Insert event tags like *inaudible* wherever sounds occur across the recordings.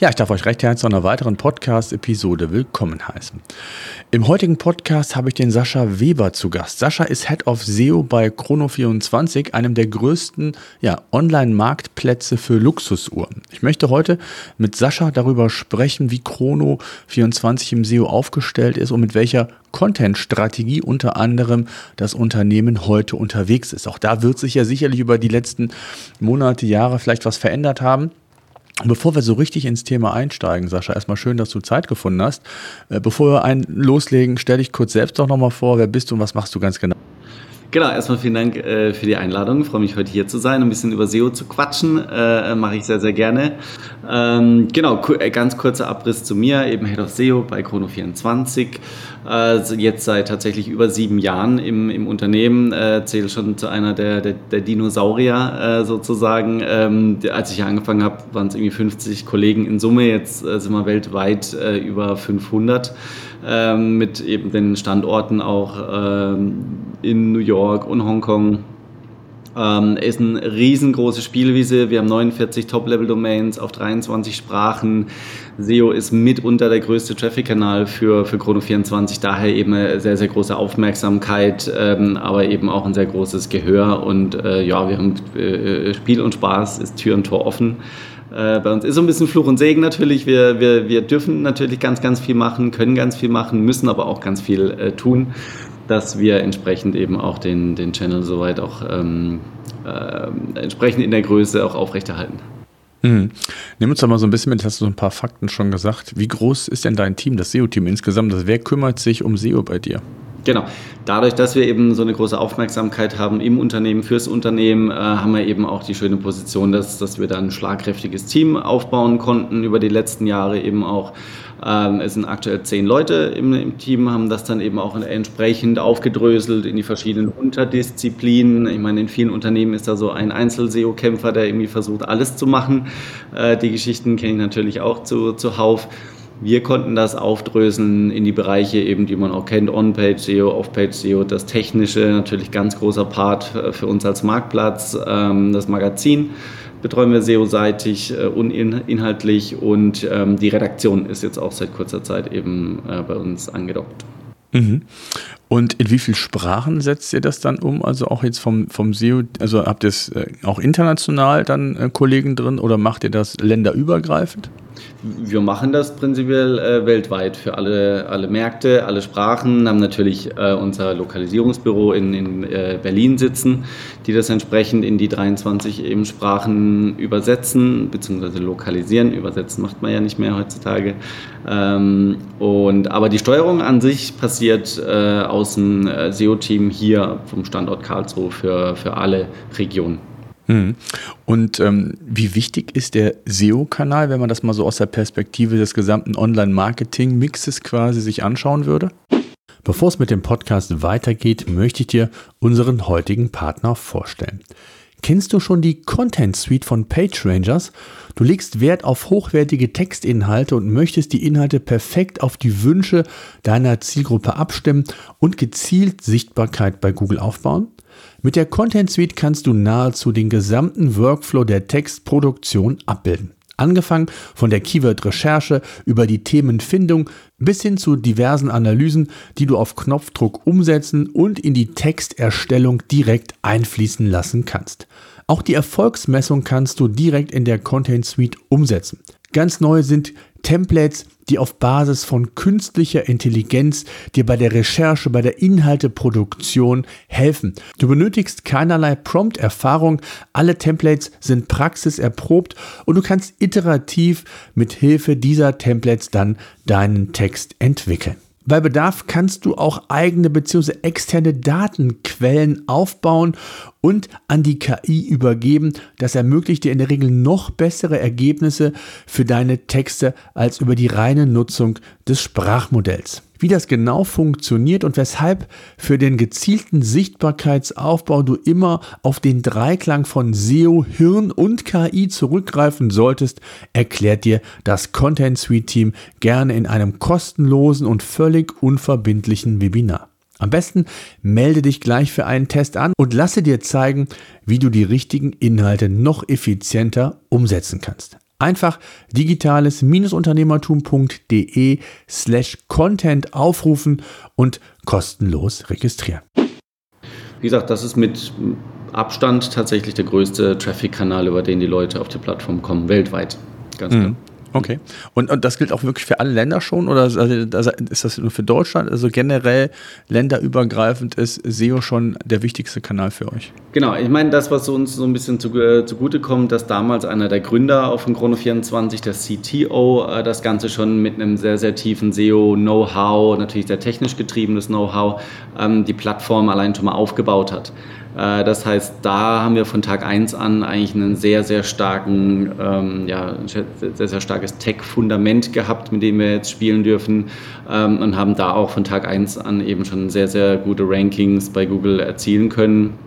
Ja, ich darf euch recht herzlich zu einer weiteren Podcast-Episode willkommen heißen. Im heutigen Podcast habe ich den Sascha Weber zu Gast. Sascha ist Head of SEO bei Chrono24, einem der größten ja, Online-Marktplätze für Luxusuhren. Ich möchte heute mit Sascha darüber sprechen, wie Chrono24 im SEO aufgestellt ist und mit welcher Content-Strategie unter anderem das Unternehmen heute unterwegs ist. Auch da wird sich ja sicherlich über die letzten Monate, Jahre vielleicht was verändert haben. Bevor wir so richtig ins Thema einsteigen, Sascha, erstmal schön, dass du Zeit gefunden hast. Äh, bevor wir ein loslegen, stell dich kurz selbst doch nochmal vor. Wer bist du und was machst du ganz genau? Genau, erstmal vielen Dank äh, für die Einladung. Ich freue mich heute hier zu sein, ein bisschen über SEO zu quatschen. Äh, Mache ich sehr, sehr gerne. Ähm, genau, äh, ganz kurzer Abriss zu mir, eben Head of SEO bei Chrono24. Äh, jetzt seit tatsächlich über sieben Jahren im, im Unternehmen, äh, zähle schon zu einer der, der, der Dinosaurier äh, sozusagen. Ähm, als ich angefangen habe, waren es irgendwie 50 Kollegen in Summe. Jetzt sind wir weltweit über 500 ähm, mit eben den Standorten auch ähm, in New York und Hongkong. Ähm, ist eine riesengroße Spielwiese. Wir haben 49 Top-Level-Domains auf 23 Sprachen. SEO ist mitunter der größte Traffic-Kanal für, für Chrono24, daher eben eine sehr, sehr große Aufmerksamkeit, ähm, aber eben auch ein sehr großes Gehör. Und äh, ja, wir haben äh, Spiel und Spaß, ist Tür und Tor offen. Äh, bei uns ist so ein bisschen Fluch und Segen natürlich. Wir, wir, wir dürfen natürlich ganz, ganz viel machen, können ganz viel machen, müssen aber auch ganz viel äh, tun, dass wir entsprechend eben auch den, den Channel soweit auch ähm, äh, entsprechend in der Größe auch aufrechterhalten. Mhm. Nimm uns doch mal so ein bisschen mit, hast du so ein paar Fakten schon gesagt. Wie groß ist denn dein Team, das SEO-Team insgesamt? Also wer kümmert sich um SEO bei dir? Genau. Dadurch, dass wir eben so eine große Aufmerksamkeit haben im Unternehmen, fürs Unternehmen, äh, haben wir eben auch die schöne Position, dass, dass wir da ein schlagkräftiges Team aufbauen konnten über die letzten Jahre eben auch. Ähm, es sind aktuell zehn Leute im, im, Team, haben das dann eben auch entsprechend aufgedröselt in die verschiedenen Unterdisziplinen. Ich meine, in vielen Unternehmen ist da so ein Einzel-SEO-Kämpfer, der irgendwie versucht, alles zu machen. Äh, die Geschichten kenne ich natürlich auch zu, zuhauf. Wir konnten das aufdröseln in die Bereiche eben, die man auch kennt, On-Page SEO, Off-Page SEO, das Technische, natürlich ganz großer Part für uns als Marktplatz, ähm, das Magazin betreuen wir SEO-seitig äh, und inhaltlich und ähm, die Redaktion ist jetzt auch seit kurzer Zeit eben äh, bei uns angedockt. Mhm. Und in wie vielen Sprachen setzt ihr das dann um? Also auch jetzt vom, vom SEO, also habt ihr es äh, auch international dann äh, Kollegen drin oder macht ihr das länderübergreifend? Wir machen das prinzipiell äh, weltweit für alle, alle Märkte, alle Sprachen, haben natürlich äh, unser Lokalisierungsbüro in, in äh, Berlin sitzen, die das entsprechend in die 23 eben Sprachen übersetzen, beziehungsweise lokalisieren. Übersetzen macht man ja nicht mehr heutzutage. Ähm, und, aber die Steuerung an sich passiert äh, aus dem äh, SEO-Team hier vom Standort Karlsruhe für, für alle Regionen. Mhm. Und ähm, wie wichtig ist der SEO-Kanal, wenn man das mal so aus der Perspektive des gesamten Online-Marketing-Mixes quasi sich anschauen würde? Bevor es mit dem Podcast weitergeht, möchte ich dir unseren heutigen Partner vorstellen. Kennst du schon die Content Suite von PageRangers? Du legst Wert auf hochwertige Textinhalte und möchtest die Inhalte perfekt auf die Wünsche deiner Zielgruppe abstimmen und gezielt Sichtbarkeit bei Google aufbauen? Mit der Content Suite kannst du nahezu den gesamten Workflow der Textproduktion abbilden. Angefangen von der Keyword-Recherche über die Themenfindung bis hin zu diversen Analysen, die du auf Knopfdruck umsetzen und in die Texterstellung direkt einfließen lassen kannst. Auch die Erfolgsmessung kannst du direkt in der Content Suite umsetzen. Ganz neu sind Templates, die auf Basis von künstlicher Intelligenz dir bei der Recherche, bei der Inhalteproduktion helfen. Du benötigst keinerlei Prompt-Erfahrung, alle Templates sind praxiserprobt und du kannst iterativ mit Hilfe dieser Templates dann deinen Text entwickeln. Bei Bedarf kannst du auch eigene bzw. externe Datenquellen aufbauen und an die KI übergeben. Das ermöglicht dir in der Regel noch bessere Ergebnisse für deine Texte als über die reine Nutzung des Sprachmodells. Wie das genau funktioniert und weshalb für den gezielten Sichtbarkeitsaufbau du immer auf den Dreiklang von SEO, Hirn und KI zurückgreifen solltest, erklärt dir das Content Suite Team gerne in einem kostenlosen und völlig unverbindlichen Webinar. Am besten melde dich gleich für einen Test an und lasse dir zeigen, wie du die richtigen Inhalte noch effizienter umsetzen kannst. Einfach digitales-unternehmertum.de slash Content aufrufen und kostenlos registrieren. Wie gesagt, das ist mit Abstand tatsächlich der größte Traffic-Kanal, über den die Leute auf die Plattform kommen, weltweit. Ganz mhm. klar. Okay. Und, und das gilt auch wirklich für alle Länder schon oder also, ist das nur für Deutschland? Also generell länderübergreifend ist SEO schon der wichtigste Kanal für euch? Genau, ich meine, das, was uns so ein bisschen äh, zugute kommt, dass damals einer der Gründer von Chrono24, der CTO, äh, das Ganze schon mit einem sehr, sehr tiefen SEO-Know-how, natürlich sehr technisch getriebenes Know-how, ähm, die Plattform allein schon mal aufgebaut hat. Äh, das heißt, da haben wir von Tag 1 an eigentlich einen sehr, sehr starken, ähm, ja, sehr, sehr starkes Tech-Fundament gehabt, mit dem wir jetzt spielen dürfen ähm, und haben da auch von Tag 1 an eben schon sehr, sehr gute Rankings bei Google erzielen können.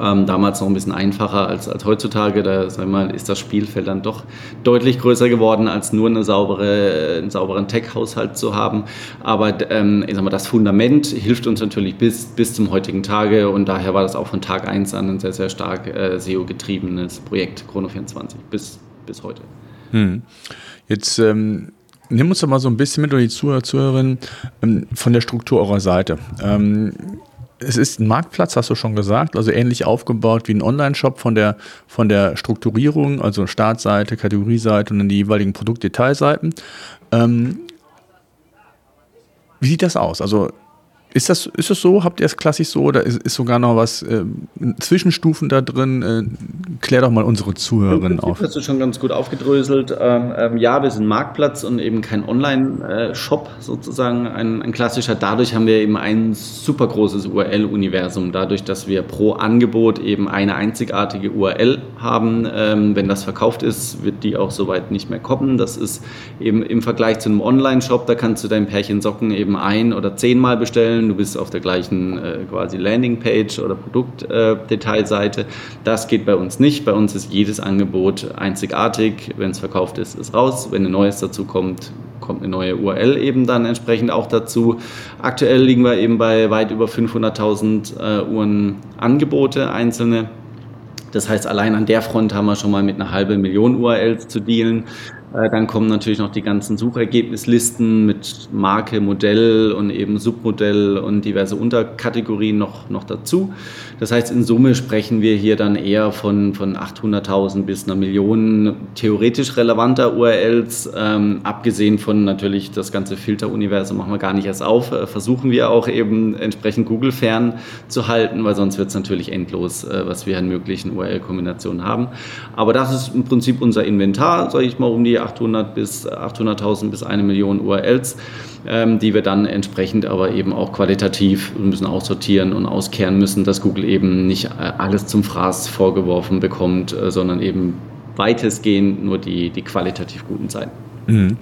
Ähm, damals noch ein bisschen einfacher als, als heutzutage. Da sag mal, ist das Spielfeld dann doch deutlich größer geworden, als nur eine saubere, einen sauberen Tech-Haushalt zu haben. Aber ähm, ich sag mal, das Fundament hilft uns natürlich bis, bis zum heutigen Tage und daher war das auch von Tag 1 an ein sehr, sehr stark äh, SEO-getriebenes Projekt, Chrono24, bis, bis heute. Hm. Jetzt ähm Nimm uns doch mal so ein bisschen mit, oder die Zuhörer, Zuhörerinnen, ähm, von der Struktur eurer Seite. Es ist ein Marktplatz, hast du schon gesagt, also ähnlich aufgebaut wie ein Online-Shop von der, von der Strukturierung, also Startseite, Kategorieseite und dann die jeweiligen Produktdetailseiten. Ähm, wie sieht das aus? Also ist das, ist das so? Habt ihr es klassisch so oder ist, ist sogar noch was äh, Zwischenstufen da drin? Äh, klär doch mal unsere Zuhörerinnen auf. Das hast du schon ganz gut aufgedröselt. Ähm, ähm, ja, wir sind Marktplatz und eben kein Online-Shop sozusagen, ein, ein, klassischer. Dadurch haben wir eben ein super großes URL-Universum. Dadurch, dass wir pro Angebot eben eine einzigartige URL haben. Ähm, wenn das verkauft ist, wird die auch soweit nicht mehr kommen. Das ist eben im Vergleich zu einem Online-Shop, da kannst du dein Pärchen Socken eben ein- oder zehnmal bestellen du bist auf der gleichen äh, quasi Landingpage oder Produktdetailseite. Äh, das geht bei uns nicht. Bei uns ist jedes Angebot einzigartig. Wenn es verkauft ist, ist raus. Wenn ein neues dazu kommt, kommt eine neue URL eben dann entsprechend auch dazu. Aktuell liegen wir eben bei weit über 500.000 äh, Uhren Angebote, einzelne. Das heißt, allein an der Front haben wir schon mal mit einer halben Million URLs zu dealen. Äh, dann kommen natürlich noch die ganzen Suchergebnislisten mit Marke, Modell und eben Submodell und diverse Unterkategorien noch, noch dazu. Das heißt, in Summe sprechen wir hier dann eher von, von 800.000 bis einer Million theoretisch relevanter URLs. Ähm, abgesehen von natürlich das ganze Filteruniversum machen wir gar nicht erst auf. Äh, versuchen wir auch eben entsprechend Google fern zu halten, weil sonst wird es natürlich endlos, äh, was wir an möglichen URL-Kombinationen haben. Aber das ist im Prinzip unser Inventar, sage ich mal, um die 800 bis 800.000 bis eine Million URLs, ähm, die wir dann entsprechend aber eben auch qualitativ müssen aussortieren und auskehren müssen, dass Google eben nicht äh, alles zum Fraß vorgeworfen bekommt, äh, sondern eben weitestgehend nur die, die qualitativ guten Seiten. Mhm.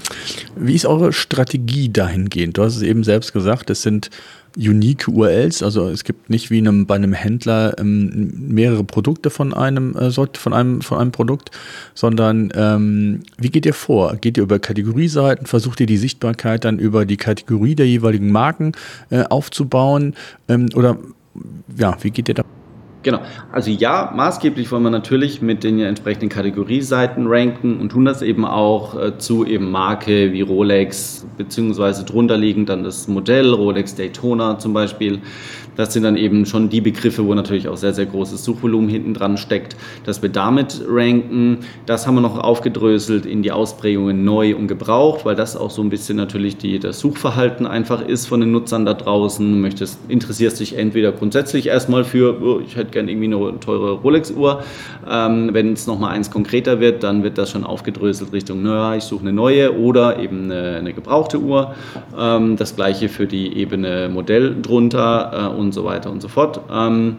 Wie ist eure Strategie dahingehend? Du hast es eben selbst gesagt, es sind unique URLs, also es gibt nicht wie einem, bei einem Händler ähm, mehrere Produkte von einem, äh, von einem, von einem Produkt, sondern ähm, wie geht ihr vor? Geht ihr über Kategorieseiten, versucht ihr die Sichtbarkeit dann über die Kategorie der jeweiligen Marken äh, aufzubauen ähm, oder ja, wie geht ihr da? Genau. Also ja, maßgeblich wollen wir natürlich mit den entsprechenden Kategorieseiten ranken und tun das eben auch äh, zu eben Marke wie Rolex, beziehungsweise drunter liegend dann das Modell, Rolex Daytona zum Beispiel. Das sind dann eben schon die Begriffe, wo natürlich auch sehr, sehr großes Suchvolumen hinten dran steckt, dass wir damit ranken. Das haben wir noch aufgedröselt in die Ausprägungen neu und gebraucht, weil das auch so ein bisschen natürlich die, das Suchverhalten einfach ist von den Nutzern da draußen. Du möchtest, interessierst dich entweder grundsätzlich erstmal für, oh, ich hätte gerne irgendwie eine teure Rolex-Uhr. Ähm, wenn es nochmal eins konkreter wird, dann wird das schon aufgedröselt Richtung, naja, ich suche eine neue oder eben eine, eine gebrauchte Uhr. Ähm, das gleiche für die Ebene Modell drunter. Äh, und so weiter und so fort. Ähm,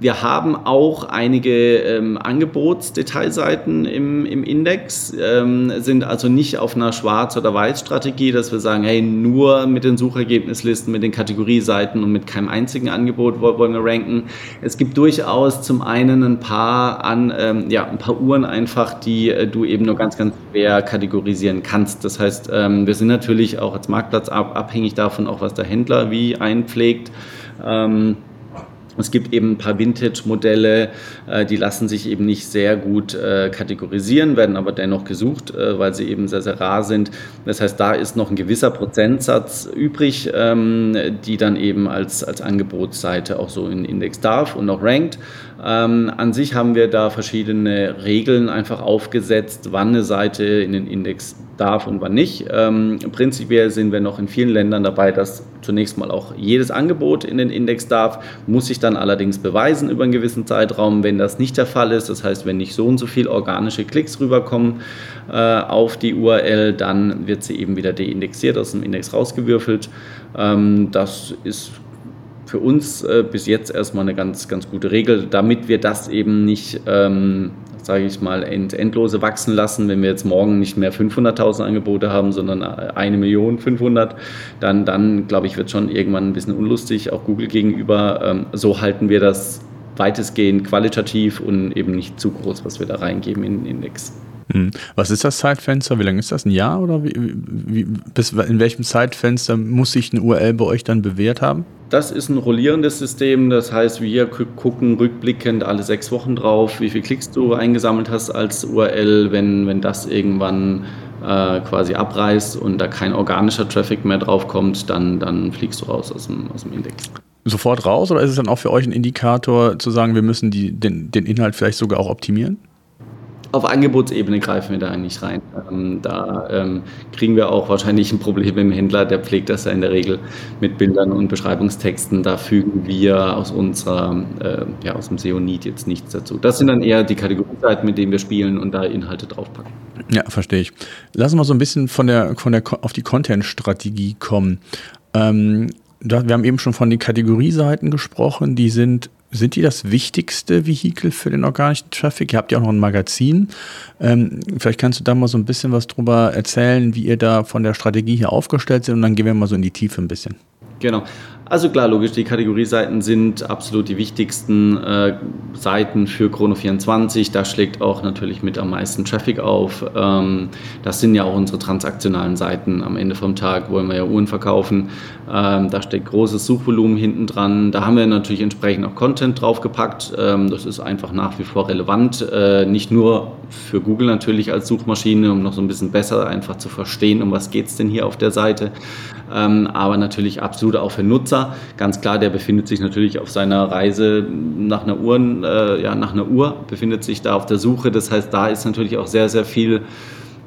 wir haben auch einige ähm, Angebotsdetailseiten im, im Index, ähm, sind also nicht auf einer Schwarz- oder Weiß-Strategie, dass wir sagen, hey, nur mit den Suchergebnislisten, mit den Kategorieseiten und mit keinem einzigen Angebot wollen wir ranken. Es gibt durchaus zum einen ein paar, an, ähm, ja, ein paar Uhren einfach, die äh, du eben nur ganz, ganz schwer kategorisieren kannst. Das heißt, ähm, wir sind natürlich auch als Marktplatz ab, abhängig davon, auch was der Händler wie einpflegt. Ähm, es gibt eben ein paar Vintage-Modelle, äh, die lassen sich eben nicht sehr gut äh, kategorisieren, werden aber dennoch gesucht, äh, weil sie eben sehr, sehr rar sind. Das heißt, da ist noch ein gewisser Prozentsatz übrig, ähm, die dann eben als, als Angebotsseite auch so in Index darf und auch rankt. Ähm, an sich haben wir da verschiedene Regeln einfach aufgesetzt, wann eine Seite in den Index darf und wann nicht. Ähm, prinzipiell sind wir noch in vielen Ländern dabei, dass zunächst mal auch jedes Angebot in den Index darf, muss sich dann allerdings beweisen über einen gewissen Zeitraum. Wenn das nicht der Fall ist, das heißt, wenn nicht so und so viele organische Klicks rüberkommen äh, auf die URL, dann wird sie eben wieder deindexiert, aus dem Index rausgewürfelt. Ähm, das ist für uns äh, bis jetzt erstmal eine ganz, ganz gute Regel, damit wir das eben nicht, ähm, sage ich mal, end, endlose wachsen lassen. Wenn wir jetzt morgen nicht mehr 500.000 Angebote haben, sondern eine Million 500, dann, dann glaube ich, wird schon irgendwann ein bisschen unlustig, auch Google gegenüber. Ähm, so halten wir das weitestgehend qualitativ und eben nicht zu groß, was wir da reingeben in den Index. Hm. Was ist das Zeitfenster? Wie lange ist das? Ein Jahr oder wie, wie, bis in welchem Zeitfenster muss sich eine URL bei euch dann bewährt haben? Das ist ein rollierendes System, das heißt, wir gucken rückblickend alle sechs Wochen drauf, wie viel Klicks du eingesammelt hast als URL, wenn, wenn das irgendwann äh, quasi abreißt und da kein organischer Traffic mehr draufkommt, dann, dann fliegst du raus aus dem, aus dem Index sofort raus oder ist es dann auch für euch ein Indikator zu sagen, wir müssen die, den, den Inhalt vielleicht sogar auch optimieren? Auf Angebotsebene greifen wir da eigentlich rein. Ähm, da ähm, kriegen wir auch wahrscheinlich ein Problem im Händler, der pflegt das ja in der Regel mit Bildern und Beschreibungstexten. Da fügen wir aus unserer, äh, ja, aus dem SEO-Need jetzt nichts dazu. Das sind dann eher die Kategorieseiten, mit denen wir spielen und da Inhalte draufpacken. Ja, verstehe ich. Lass uns mal so ein bisschen von der, von der, auf die Content-Strategie kommen. Ähm, wir haben eben schon von den Kategorieseiten gesprochen, die sind sind die das wichtigste Vehikel für den organischen Traffic? Ihr habt ja auch noch ein Magazin. Ähm, vielleicht kannst du da mal so ein bisschen was drüber erzählen, wie ihr da von der Strategie hier aufgestellt seid und dann gehen wir mal so in die Tiefe ein bisschen. Genau. Also klar, logisch, die Kategorieseiten sind absolut die wichtigsten äh, Seiten für Chrono24. Da schlägt auch natürlich mit am meisten Traffic auf. Ähm, das sind ja auch unsere transaktionalen Seiten. Am Ende vom Tag wollen wir ja Uhren verkaufen. Ähm, da steckt großes Suchvolumen hinten dran. Da haben wir natürlich entsprechend auch Content draufgepackt. Ähm, das ist einfach nach wie vor relevant. Äh, nicht nur für Google natürlich als Suchmaschine, um noch so ein bisschen besser einfach zu verstehen, um was geht es denn hier auf der Seite. Ähm, aber natürlich absolut auch für Nutzer. Ganz klar, der befindet sich natürlich auf seiner Reise nach einer Uhr, äh, ja, nach einer Uhr, befindet sich da auf der Suche. Das heißt, da ist natürlich auch sehr, sehr viel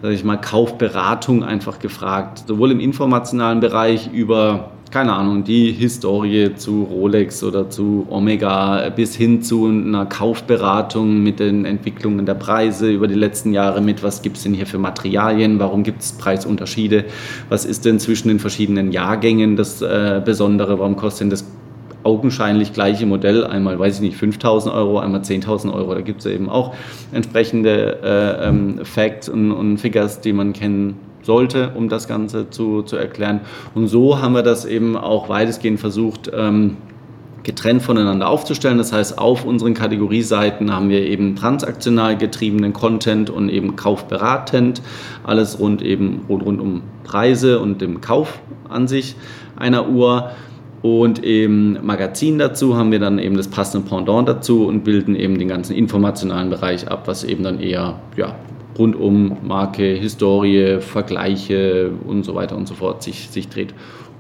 sag ich mal, Kaufberatung einfach gefragt, sowohl im informationalen Bereich über keine Ahnung, die Historie zu Rolex oder zu Omega bis hin zu einer Kaufberatung mit den Entwicklungen der Preise über die letzten Jahre mit, was gibt es denn hier für Materialien, warum gibt es Preisunterschiede, was ist denn zwischen den verschiedenen Jahrgängen das äh, Besondere, warum kostet denn das augenscheinlich gleiche Modell, einmal, weiß ich nicht, 5000 Euro, einmal 10.000 Euro, da gibt es eben auch entsprechende äh, ähm, Facts und, und Figures, die man kennen sollte, um das Ganze zu, zu erklären. Und so haben wir das eben auch weitestgehend versucht, ähm, getrennt voneinander aufzustellen. Das heißt, auf unseren Kategorieseiten haben wir eben transaktional getriebenen Content und eben kaufberatend, alles rund eben rund um Preise und dem Kauf an sich einer Uhr. Und im Magazin dazu haben wir dann eben das passende Pendant dazu und bilden eben den ganzen informationalen Bereich ab, was eben dann eher ja, rund um Marke, Historie, Vergleiche und so weiter und so fort sich, sich dreht.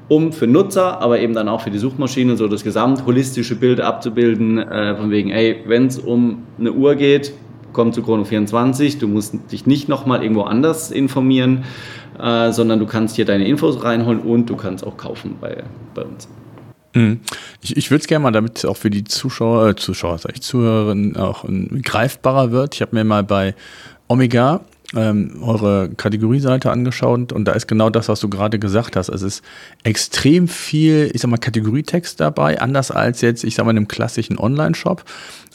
Um für Nutzer, aber eben dann auch für die Suchmaschine so das gesamt holistische Bild abzubilden, äh, von wegen, ey, wenn es um eine Uhr geht, komm zu Chrono24, du musst dich nicht nochmal irgendwo anders informieren, äh, sondern du kannst hier deine Infos reinholen und du kannst auch kaufen bei, bei uns. Mhm. Ich, ich würde es gerne mal, damit auch für die Zuschauer, äh, Zuschauer, sag ich, Zuhörerinnen auch ein, greifbarer wird. Ich habe mir mal bei Omega ähm, eure Kategorieseite angeschaut und da ist genau das, was du gerade gesagt hast. Es ist extrem viel, ich sag mal, Kategorietext dabei, anders als jetzt, ich sag mal, in einem klassischen Online-Shop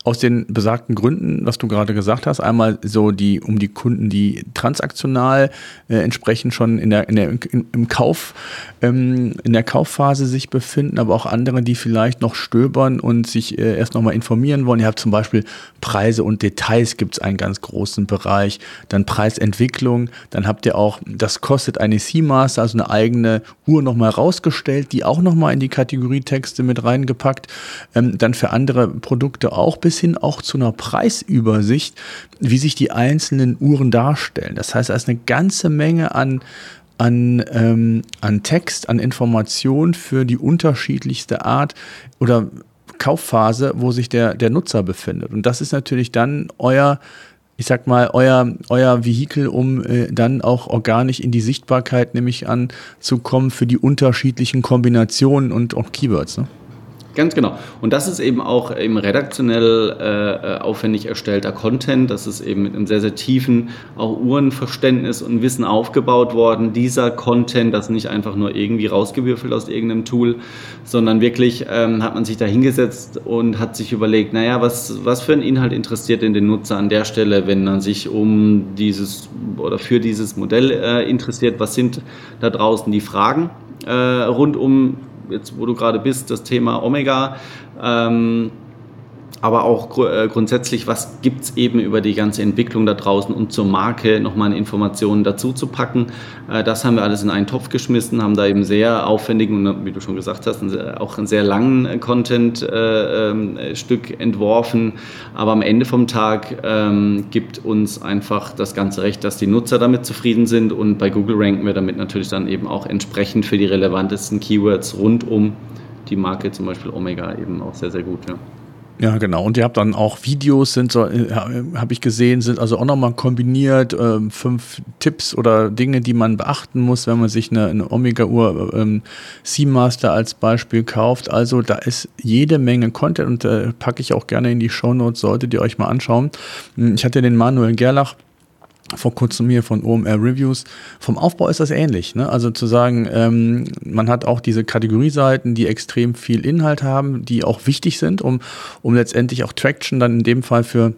aus den besagten Gründen, was du gerade gesagt hast. Einmal so die, um die Kunden, die transaktional äh, entsprechend schon in der, in der, in, im Kauf, ähm, in der Kaufphase sich befinden, aber auch andere, die vielleicht noch stöbern und sich äh, erst nochmal informieren wollen. Ihr habt zum Beispiel Preise und Details gibt es einen ganz großen Bereich, dann Preisentwicklung, dann habt ihr auch, das kostet eine Seamaster, also eine eigene Uhr nochmal rausgestellt, die auch nochmal in die Kategorietexte mit reingepackt, ähm, dann für andere Produkte auch bis bis hin auch zu einer Preisübersicht, wie sich die einzelnen Uhren darstellen. Das heißt, da ist eine ganze Menge an, an, ähm, an Text, an Informationen für die unterschiedlichste Art oder Kaufphase, wo sich der, der Nutzer befindet. Und das ist natürlich dann euer, ich sag mal, euer, euer Vehikel, um äh, dann auch organisch in die Sichtbarkeit nämlich anzukommen für die unterschiedlichen Kombinationen und auch Keywords. Ne? Ganz genau. Und das ist eben auch eben redaktionell äh, aufwendig erstellter Content. Das ist eben mit einem sehr, sehr tiefen auch Uhrenverständnis und Wissen aufgebaut worden. Dieser Content, das nicht einfach nur irgendwie rausgewürfelt aus irgendeinem Tool, sondern wirklich ähm, hat man sich da hingesetzt und hat sich überlegt, naja, was, was für ein Inhalt interessiert denn den Nutzer an der Stelle, wenn man sich um dieses oder für dieses Modell äh, interessiert? Was sind da draußen die Fragen äh, rund um jetzt wo du gerade bist, das Thema Omega. Ähm, aber auch gr äh, grundsätzlich, was gibt es eben über die ganze Entwicklung da draußen und zur Marke nochmal Informationen dazu zu packen. Äh, das haben wir alles in einen Topf geschmissen, haben da eben sehr aufwendigen und wie du schon gesagt hast, auch einen sehr langen äh, Content-Stück äh, ähm, entworfen. Aber am Ende vom Tag ähm, gibt uns einfach das ganze Recht, dass die Nutzer damit zufrieden sind und bei Google ranken wir damit natürlich dann eben auch entsprechend für die relevantesten Keywords rund um die Marke, zum Beispiel Omega, eben auch sehr, sehr gut. Ja. Ja, genau. Und ihr habt dann auch Videos, sind so, äh, habe ich gesehen, sind also auch nochmal kombiniert, äh, fünf Tipps oder Dinge, die man beachten muss, wenn man sich eine, eine Omega-Uhr ähm, Seamaster als Beispiel kauft. Also da ist jede Menge Content und äh, packe ich auch gerne in die Show Notes, solltet ihr euch mal anschauen. Hm, ich hatte den Manuel Gerlach vor kurzem hier von OMR Reviews. Vom Aufbau ist das ähnlich. Ne? Also zu sagen, ähm, man hat auch diese Kategorieseiten, die extrem viel Inhalt haben, die auch wichtig sind, um, um letztendlich auch Traction dann in dem Fall für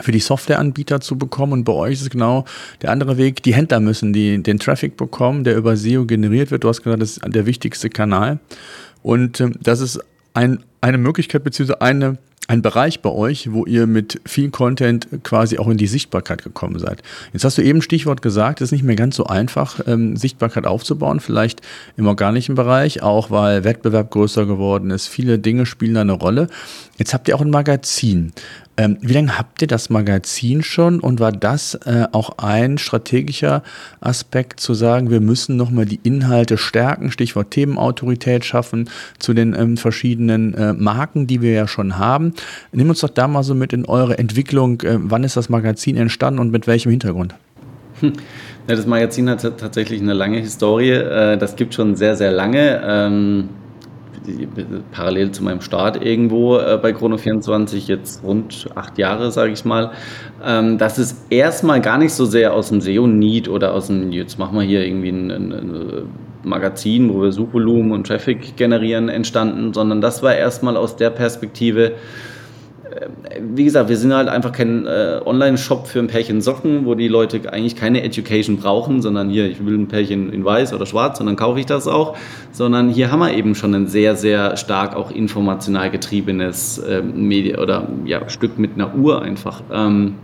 für die Softwareanbieter zu bekommen. Und bei euch ist es genau der andere Weg. Die Händler müssen die, den Traffic bekommen, der über SEO generiert wird. Du hast gesagt, das ist der wichtigste Kanal. Und ähm, das ist ein, eine Möglichkeit, beziehungsweise eine ein Bereich bei euch, wo ihr mit viel Content quasi auch in die Sichtbarkeit gekommen seid. Jetzt hast du eben Stichwort gesagt, es ist nicht mehr ganz so einfach, ähm, Sichtbarkeit aufzubauen, vielleicht im organischen Bereich, auch weil Wettbewerb größer geworden ist. Viele Dinge spielen da eine Rolle. Jetzt habt ihr auch ein Magazin. Ähm, wie lange habt ihr das Magazin schon und war das äh, auch ein strategischer Aspekt zu sagen, wir müssen nochmal die Inhalte stärken, Stichwort Themenautorität schaffen zu den ähm, verschiedenen äh, Marken, die wir ja schon haben. Nimm uns doch da mal so mit in eure Entwicklung. Äh, wann ist das Magazin entstanden und mit welchem Hintergrund? Hm. Ja, das Magazin hat tatsächlich eine lange Historie. Äh, das gibt schon sehr, sehr lange. Parallel zu meinem Start irgendwo äh, bei Chrono24, jetzt rund acht Jahre, sage ich mal, ähm, das ist erstmal gar nicht so sehr aus dem SEO-Need oder aus dem, jetzt machen wir hier irgendwie ein, ein, ein Magazin, wo wir Suchvolumen und Traffic generieren, entstanden, sondern das war erstmal aus der Perspektive, wie gesagt, wir sind halt einfach kein äh, Online-Shop für ein Pärchen Socken, wo die Leute eigentlich keine Education brauchen, sondern hier, ich will ein Pärchen in weiß oder schwarz und dann kaufe ich das auch, sondern hier haben wir eben schon ein sehr, sehr stark auch informational getriebenes äh, Media oder ja, Stück mit einer Uhr einfach. Ähm,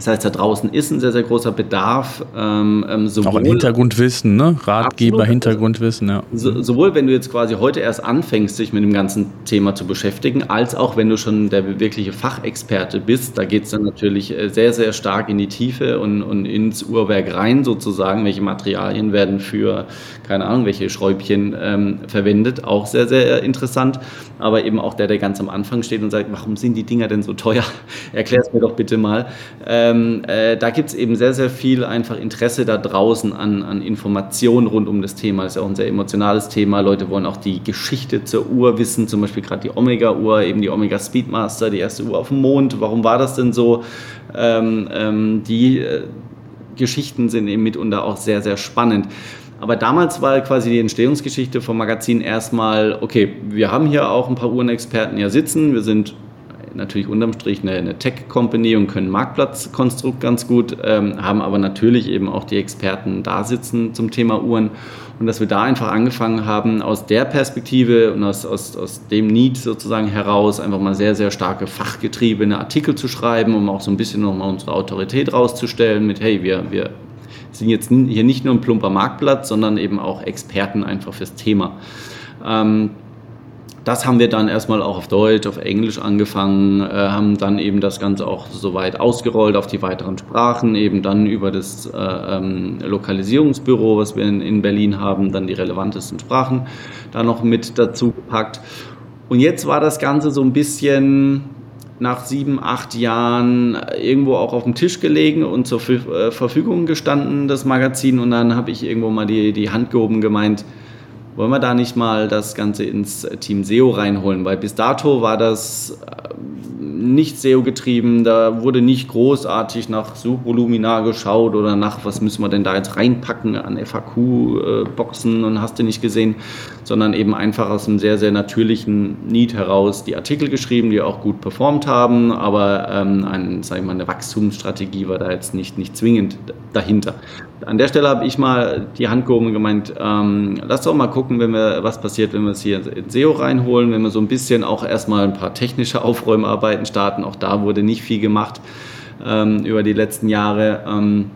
das heißt, da draußen ist ein sehr, sehr großer Bedarf. Ähm, ähm sowohl, Auch ein Hintergrundwissen, ne? Ratgeber, absolut. Hintergrundwissen, ja. So, sowohl wenn du jetzt quasi heute erst anfängst, dich mit dem ganzen Thema zu beschäftigen, als auch wenn du schon der wirkliche Fachexperte bist. Da geht es dann natürlich äh, sehr, sehr stark in die Tiefe und, und ins Uhrwerk rein sozusagen. Welche Materialien werden für, keine Ahnung, welche Schräubchen ähm, verwendet. Auch sehr, sehr interessant. Aber eben auch der, der ganz am Anfang steht und sagt, warum sind die Dinger denn so teuer? *laughs* Erklär es mir doch bitte mal. Ähm, äh, da gibt es eben sehr, sehr viel einfach Interesse da draußen an, an Informationen rund um das Thema. Das ist ja auch ein sehr emotionales Thema. Leute wollen auch die Geschichte zur Uhr wissen, zum Beispiel gerade die Omega-Uhr, eben die Omega Speedmaster, die erste Uhr auf dem Mond. Warum war das denn so? Ähm, ähm, die äh, Geschichten sind eben mitunter auch sehr, sehr spannend. Aber damals war quasi die Entstehungsgeschichte vom Magazin erstmal, okay, wir haben hier auch ein paar Uhrenexperten ja sitzen, wir sind natürlich unterm Strich eine, eine Tech-Company und können Marktplatzkonstrukt ganz gut, ähm, haben aber natürlich eben auch die Experten da sitzen zum Thema Uhren. Und dass wir da einfach angefangen haben, aus der Perspektive und aus, aus, aus dem Need sozusagen heraus einfach mal sehr, sehr starke fachgetriebene Artikel zu schreiben, um auch so ein bisschen nochmal unsere Autorität rauszustellen mit, hey, wir, wir sind jetzt hier nicht nur ein plumper Marktplatz, sondern eben auch Experten einfach fürs Thema. Ähm, das haben wir dann erstmal auch auf Deutsch, auf Englisch angefangen, äh, haben dann eben das Ganze auch soweit ausgerollt auf die weiteren Sprachen, eben dann über das äh, ähm, Lokalisierungsbüro, was wir in, in, Berlin haben, dann die relevantesten Sprachen da noch mit dazu gepackt. Und jetzt war das Ganze so ein bisschen nach sieben, acht Jahren irgendwo auch auf dem Tisch gelegen und zur äh, Verfügung gestanden, das Magazin. Und dann habe ich irgendwo mal die, die Hand gehoben gemeint, wollen wir da nicht mal das Ganze ins Team SEO reinholen? Weil bis dato war das äh, nicht SEO getrieben, da wurde nicht großartig nach Suchvolumina geschaut oder nach, was müssen wir denn da jetzt reinpacken an FAQ-Boxen und hast du nicht gesehen, sondern eben einfach aus einem sehr, sehr natürlichen Need heraus die Artikel geschrieben, die auch gut performt haben, aber ähm, ein, sag ich mal, eine Wachstumsstrategie war da jetzt nicht, nicht zwingend dahinter. An der Stelle habe ich mal die Hand gehoben und gemeint, ähm, lass doch mal gucken, wenn wir, was passiert, wenn wir es hier in SEO reinholen, wenn wir so ein bisschen auch erstmal ein paar technische Aufräumarbeiten starten. Auch da wurde nicht viel gemacht ähm, über die letzten Jahre. Ähm,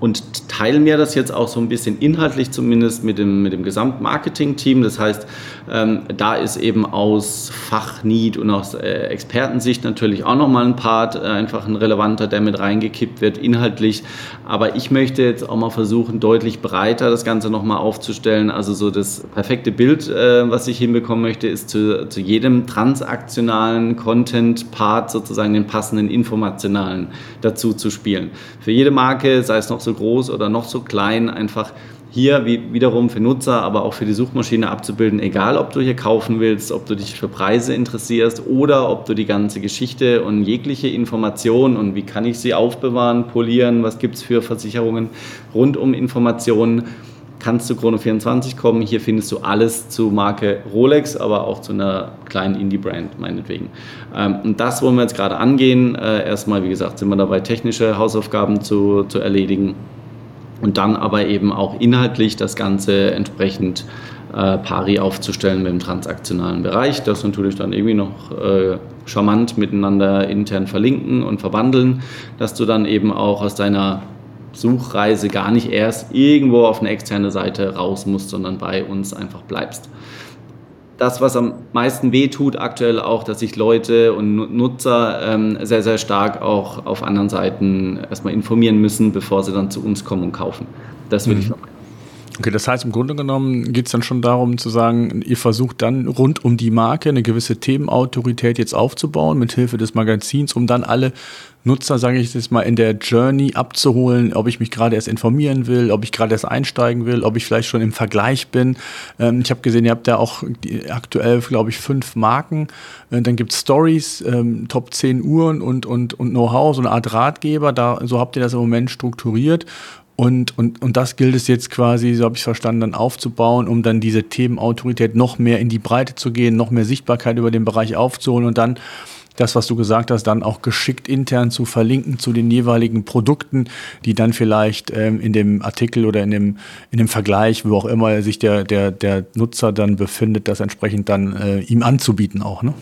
und teilen mir das jetzt auch so ein bisschen inhaltlich zumindest mit dem, mit dem Gesamtmarketing-Team. Das heißt, ähm, da ist eben aus Fachnied und aus äh, Expertensicht natürlich auch nochmal ein Part, äh, einfach ein relevanter, der mit reingekippt wird inhaltlich. Aber ich möchte jetzt auch mal versuchen, deutlich breiter das Ganze nochmal aufzustellen. Also so das perfekte Bild, äh, was ich hinbekommen möchte, ist zu, zu jedem transaktionalen Content-Part sozusagen den passenden informationalen dazu zu spielen. Für jede Marke, sei es noch so groß oder noch so klein, einfach hier wie, wiederum für Nutzer, aber auch für die Suchmaschine abzubilden, egal ob du hier kaufen willst, ob du dich für Preise interessierst oder ob du die ganze Geschichte und jegliche Information und wie kann ich sie aufbewahren, polieren, was gibt es für Versicherungen rund um Informationen, kannst du Chrono24 kommen. Hier findest du alles zu Marke Rolex, aber auch zu einer kleinen Indie-Brand, meinetwegen. Ähm, und das wollen wir jetzt gerade angehen. Äh, erstmal, wie gesagt, sind wir dabei, technische Hausaufgaben zu, zu erledigen und dann aber eben auch inhaltlich das Ganze entsprechend äh, pari aufzustellen mit dem transaktionalen Bereich. Das natürlich dann irgendwie noch äh, charmant miteinander intern verlinken und verbandeln, dass du dann eben auch aus deiner Suchreise gar nicht erst irgendwo auf eine externe Seite raus musst, sondern bei uns einfach bleibst das, was am meisten wehtut aktuell auch, dass sich Leute und Nutzer ähm, sehr, sehr stark auch auf anderen Seiten erstmal informieren müssen, bevor sie dann zu uns kommen und kaufen. Das würde mhm. ich vermeiden. Okay, das heißt, im Grunde genommen geht es dann schon darum zu sagen, ihr versucht dann rund um die Marke eine gewisse Themenautorität jetzt aufzubauen, mit Hilfe des Magazins, um dann alle Nutzer, sage ich jetzt mal, in der Journey abzuholen, ob ich mich gerade erst informieren will, ob ich gerade erst einsteigen will, ob ich vielleicht schon im Vergleich bin. Ähm, ich habe gesehen, ihr habt ja auch aktuell, glaube ich, fünf Marken. Äh, dann gibt es Stories, ähm, Top 10 Uhren und, und, und Know-how, so eine Art Ratgeber. Da, so habt ihr das im Moment strukturiert. Und, und, und das gilt es jetzt quasi, so habe ich verstanden, dann aufzubauen, um dann diese Themenautorität noch mehr in die Breite zu gehen, noch mehr Sichtbarkeit über den Bereich aufzuholen und dann das, was du gesagt hast, dann auch geschickt intern zu verlinken zu den jeweiligen Produkten, die dann vielleicht ähm, in dem Artikel oder in dem, in dem Vergleich, wo auch immer sich der, der, der Nutzer dann befindet, das entsprechend dann äh, ihm anzubieten auch, ne?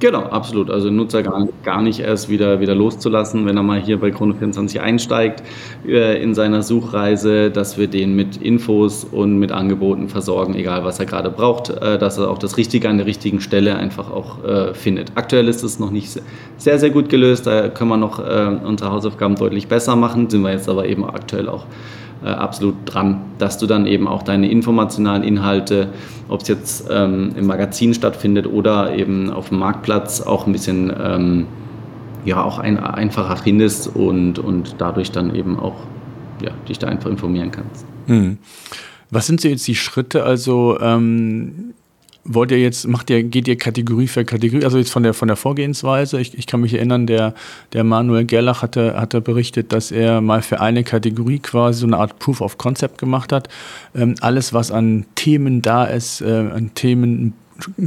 Genau, absolut. Also Nutzer gar, gar nicht erst wieder, wieder loszulassen, wenn er mal hier bei Chrono24 einsteigt äh, in seiner Suchreise, dass wir den mit Infos und mit Angeboten versorgen, egal was er gerade braucht, äh, dass er auch das Richtige an der richtigen Stelle einfach auch äh, findet. Aktuell ist es noch nicht sehr, sehr gut gelöst, da können wir noch äh, unsere Hausaufgaben deutlich besser machen, sind wir jetzt aber eben aktuell auch äh, absolut dran, dass du dann eben auch deine informationalen Inhalte, ob es jetzt ähm, im Magazin stattfindet oder eben auf dem Marktplatz, auch ein bisschen ähm, ja, auch ein, einfacher findest und, und dadurch dann eben auch ja, dich da einfach informieren kannst. Hm. Was sind so jetzt die Schritte? Also ähm wollt ihr jetzt, macht ihr, geht ihr Kategorie für Kategorie, also jetzt von der, von der Vorgehensweise, ich, ich kann mich erinnern, der, der Manuel Gerlach hatte, hatte berichtet, dass er mal für eine Kategorie quasi so eine Art Proof of Concept gemacht hat. Ähm, alles, was an Themen da ist, äh, an Themen,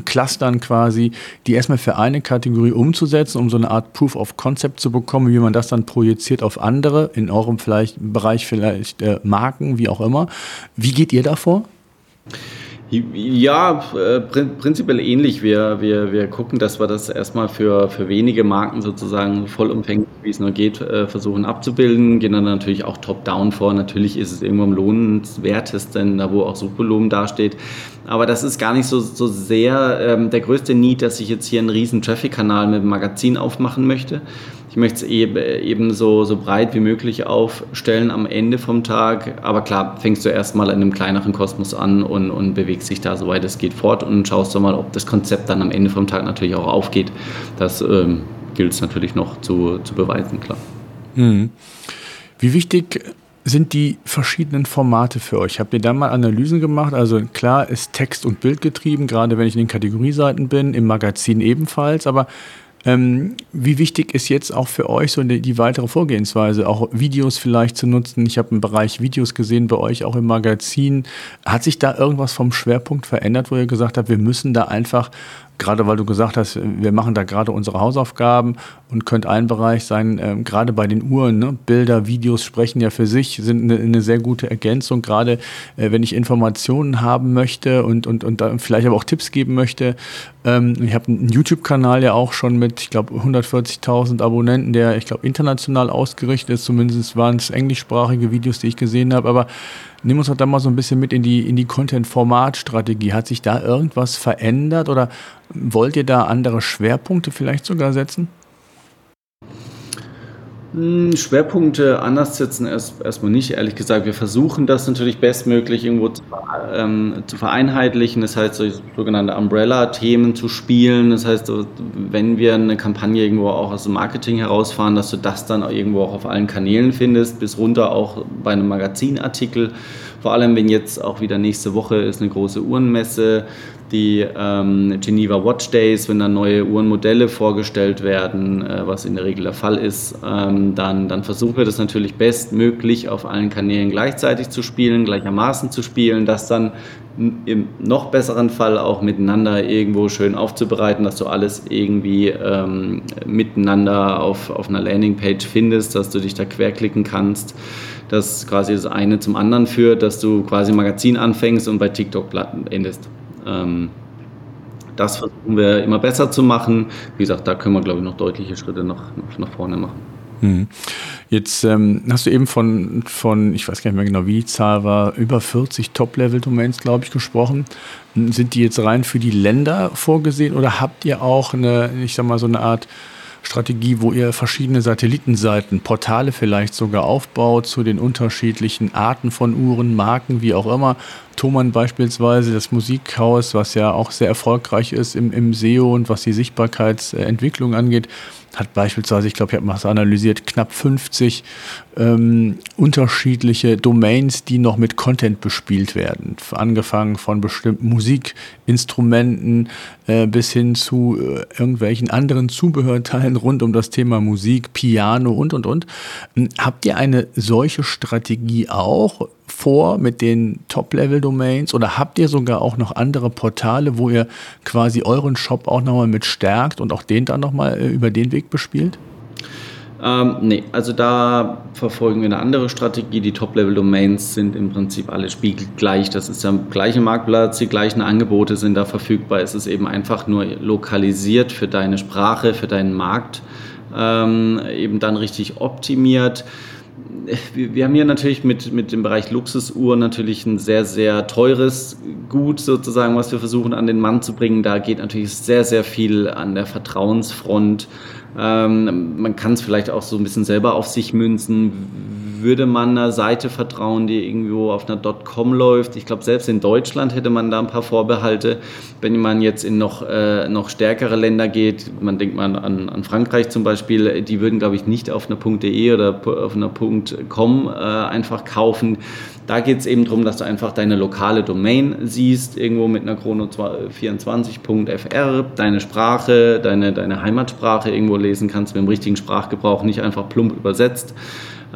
Clustern quasi, die erstmal für eine Kategorie umzusetzen, um so eine Art Proof of Concept zu bekommen, wie man das dann projiziert auf andere, in eurem vielleicht Bereich vielleicht äh, Marken, wie auch immer. Wie geht ihr davor? Ja, äh, prinzipiell ähnlich. Wir, wir, wir gucken, dass wir das erstmal für, für wenige Marken sozusagen vollumfänglich, wie es nur geht, äh, versuchen abzubilden. Gehen dann natürlich auch top-down vor. Natürlich ist es irgendwo am lohnenswertesten, da wo auch Suchvolumen dasteht. Aber das ist gar nicht so, so sehr ähm, der größte Need, dass ich jetzt hier einen riesen Traffic-Kanal mit dem Magazin aufmachen möchte ich möchte es eben so, so breit wie möglich aufstellen am Ende vom Tag. Aber klar, fängst du erstmal in einem kleineren Kosmos an und, und bewegst dich da, soweit es geht, fort und schaust du mal, ob das Konzept dann am Ende vom Tag natürlich auch aufgeht. Das ähm, gilt es natürlich noch zu, zu beweisen, klar. Hm. Wie wichtig sind die verschiedenen Formate für euch? Habt ihr da mal Analysen gemacht? Also klar ist Text und Bild getrieben, gerade wenn ich in den Kategorieseiten bin, im Magazin ebenfalls, aber ähm, wie wichtig ist jetzt auch für euch so die, die, weitere Vorgehensweise, auch Videos vielleicht zu nutzen? Ich habe einen Bereich Videos gesehen bei euch auch im Magazin. Hat sich da irgendwas vom Schwerpunkt verändert, wo ihr gesagt habt, wir müssen da einfach gerade weil du gesagt hast, wir machen da gerade unsere Hausaufgaben und könnte ein Bereich sein, äh, gerade bei den Uhren, ne? Bilder, Videos sprechen ja für sich, sind eine, eine sehr gute Ergänzung, gerade äh, wenn ich Informationen haben möchte und, und, und vielleicht aber auch Tipps geben möchte. Ähm, ich habe einen YouTube-Kanal ja auch schon mit, ich glaube, 140.000 Abonnenten, der, ich glaube, international ausgerichtet ist, zumindest waren es englischsprachige Videos, die ich gesehen habe, aber Nimm uns doch da mal so ein bisschen mit in die, in die Content-Format-Strategie. Hat sich da irgendwas verändert oder wollt ihr da andere Schwerpunkte vielleicht sogar setzen? Hm, Schwerpunkte anders setzen erst, erstmal nicht, ehrlich gesagt. Wir versuchen das natürlich bestmöglich irgendwo zu, ähm, zu vereinheitlichen. Das heißt, so sogenannte Umbrella-Themen zu spielen. Das heißt, wenn wir eine Kampagne irgendwo auch aus dem Marketing herausfahren, dass du das dann irgendwo auch auf allen Kanälen findest, bis runter auch bei einem Magazinartikel. Vor allem, wenn jetzt auch wieder nächste Woche ist eine große Uhrenmesse die ähm, Geneva Watch Days, wenn dann neue Uhrenmodelle vorgestellt werden, äh, was in der Regel der Fall ist, ähm, dann, dann versuchen wir das natürlich bestmöglich auf allen Kanälen gleichzeitig zu spielen, gleichermaßen zu spielen, das dann im noch besseren Fall auch miteinander irgendwo schön aufzubereiten, dass du alles irgendwie ähm, miteinander auf, auf einer Landingpage findest, dass du dich da querklicken kannst, dass quasi das eine zum anderen führt, dass du quasi ein Magazin anfängst und bei TikTok endest. Ähm, das versuchen wir immer besser zu machen. Wie gesagt, da können wir, glaube ich, noch deutliche Schritte nach, nach, vorne machen. Hm. Jetzt ähm, hast du eben von, von, ich weiß gar nicht mehr genau, wie die Zahl war, über 40 Top-Level-Domains, glaube ich, gesprochen. Sind die jetzt rein für die Länder vorgesehen oder habt ihr auch eine, ich sag mal, so eine Art Strategie, wo ihr verschiedene Satellitenseiten, Portale vielleicht sogar aufbaut zu den unterschiedlichen Arten von Uhren, Marken, wie auch immer. Thomann beispielsweise, das Musikhaus, was ja auch sehr erfolgreich ist im, im SEO und was die Sichtbarkeitsentwicklung angeht, hat beispielsweise, ich glaube, ich habe mal analysiert, knapp 50 ähm, unterschiedliche Domains, die noch mit Content bespielt werden. Angefangen von bestimmten Musikinstrumenten äh, bis hin zu äh, irgendwelchen anderen Zubehörteilen rund um das Thema Musik, Piano und, und, und. Hm, habt ihr eine solche Strategie auch? vor mit den Top-Level-Domains oder habt ihr sogar auch noch andere Portale, wo ihr quasi euren Shop auch nochmal mit stärkt und auch den dann nochmal äh, über den Weg bespielt? Ähm, nee, also da verfolgen wir eine andere Strategie. Die Top-Level-Domains sind im Prinzip alle spiegelgleich. Das ist der gleiche Marktplatz, die gleichen Angebote sind da verfügbar. Es ist eben einfach nur lokalisiert für deine Sprache, für deinen Markt, ähm, eben dann richtig optimiert wir haben hier natürlich mit, mit dem Bereich Luxusuhren natürlich ein sehr, sehr teures Gut sozusagen, was wir versuchen an den Mann zu bringen. Da geht natürlich sehr, sehr viel an der Vertrauensfront. Ähm, man kann es vielleicht auch so ein bisschen selber auf sich münzen würde man einer Seite vertrauen, die irgendwo auf einer .com läuft. Ich glaube, selbst in Deutschland hätte man da ein paar Vorbehalte. Wenn man jetzt in noch, äh, noch stärkere Länder geht, man denkt mal an, an Frankreich zum Beispiel, die würden, glaube ich, nicht auf einer .de oder auf einer .com äh, einfach kaufen. Da geht es eben darum, dass du einfach deine lokale Domain siehst, irgendwo mit einer Chrono24.fr, deine Sprache, deine, deine Heimatsprache irgendwo lesen kannst, mit dem richtigen Sprachgebrauch, nicht einfach plump übersetzt,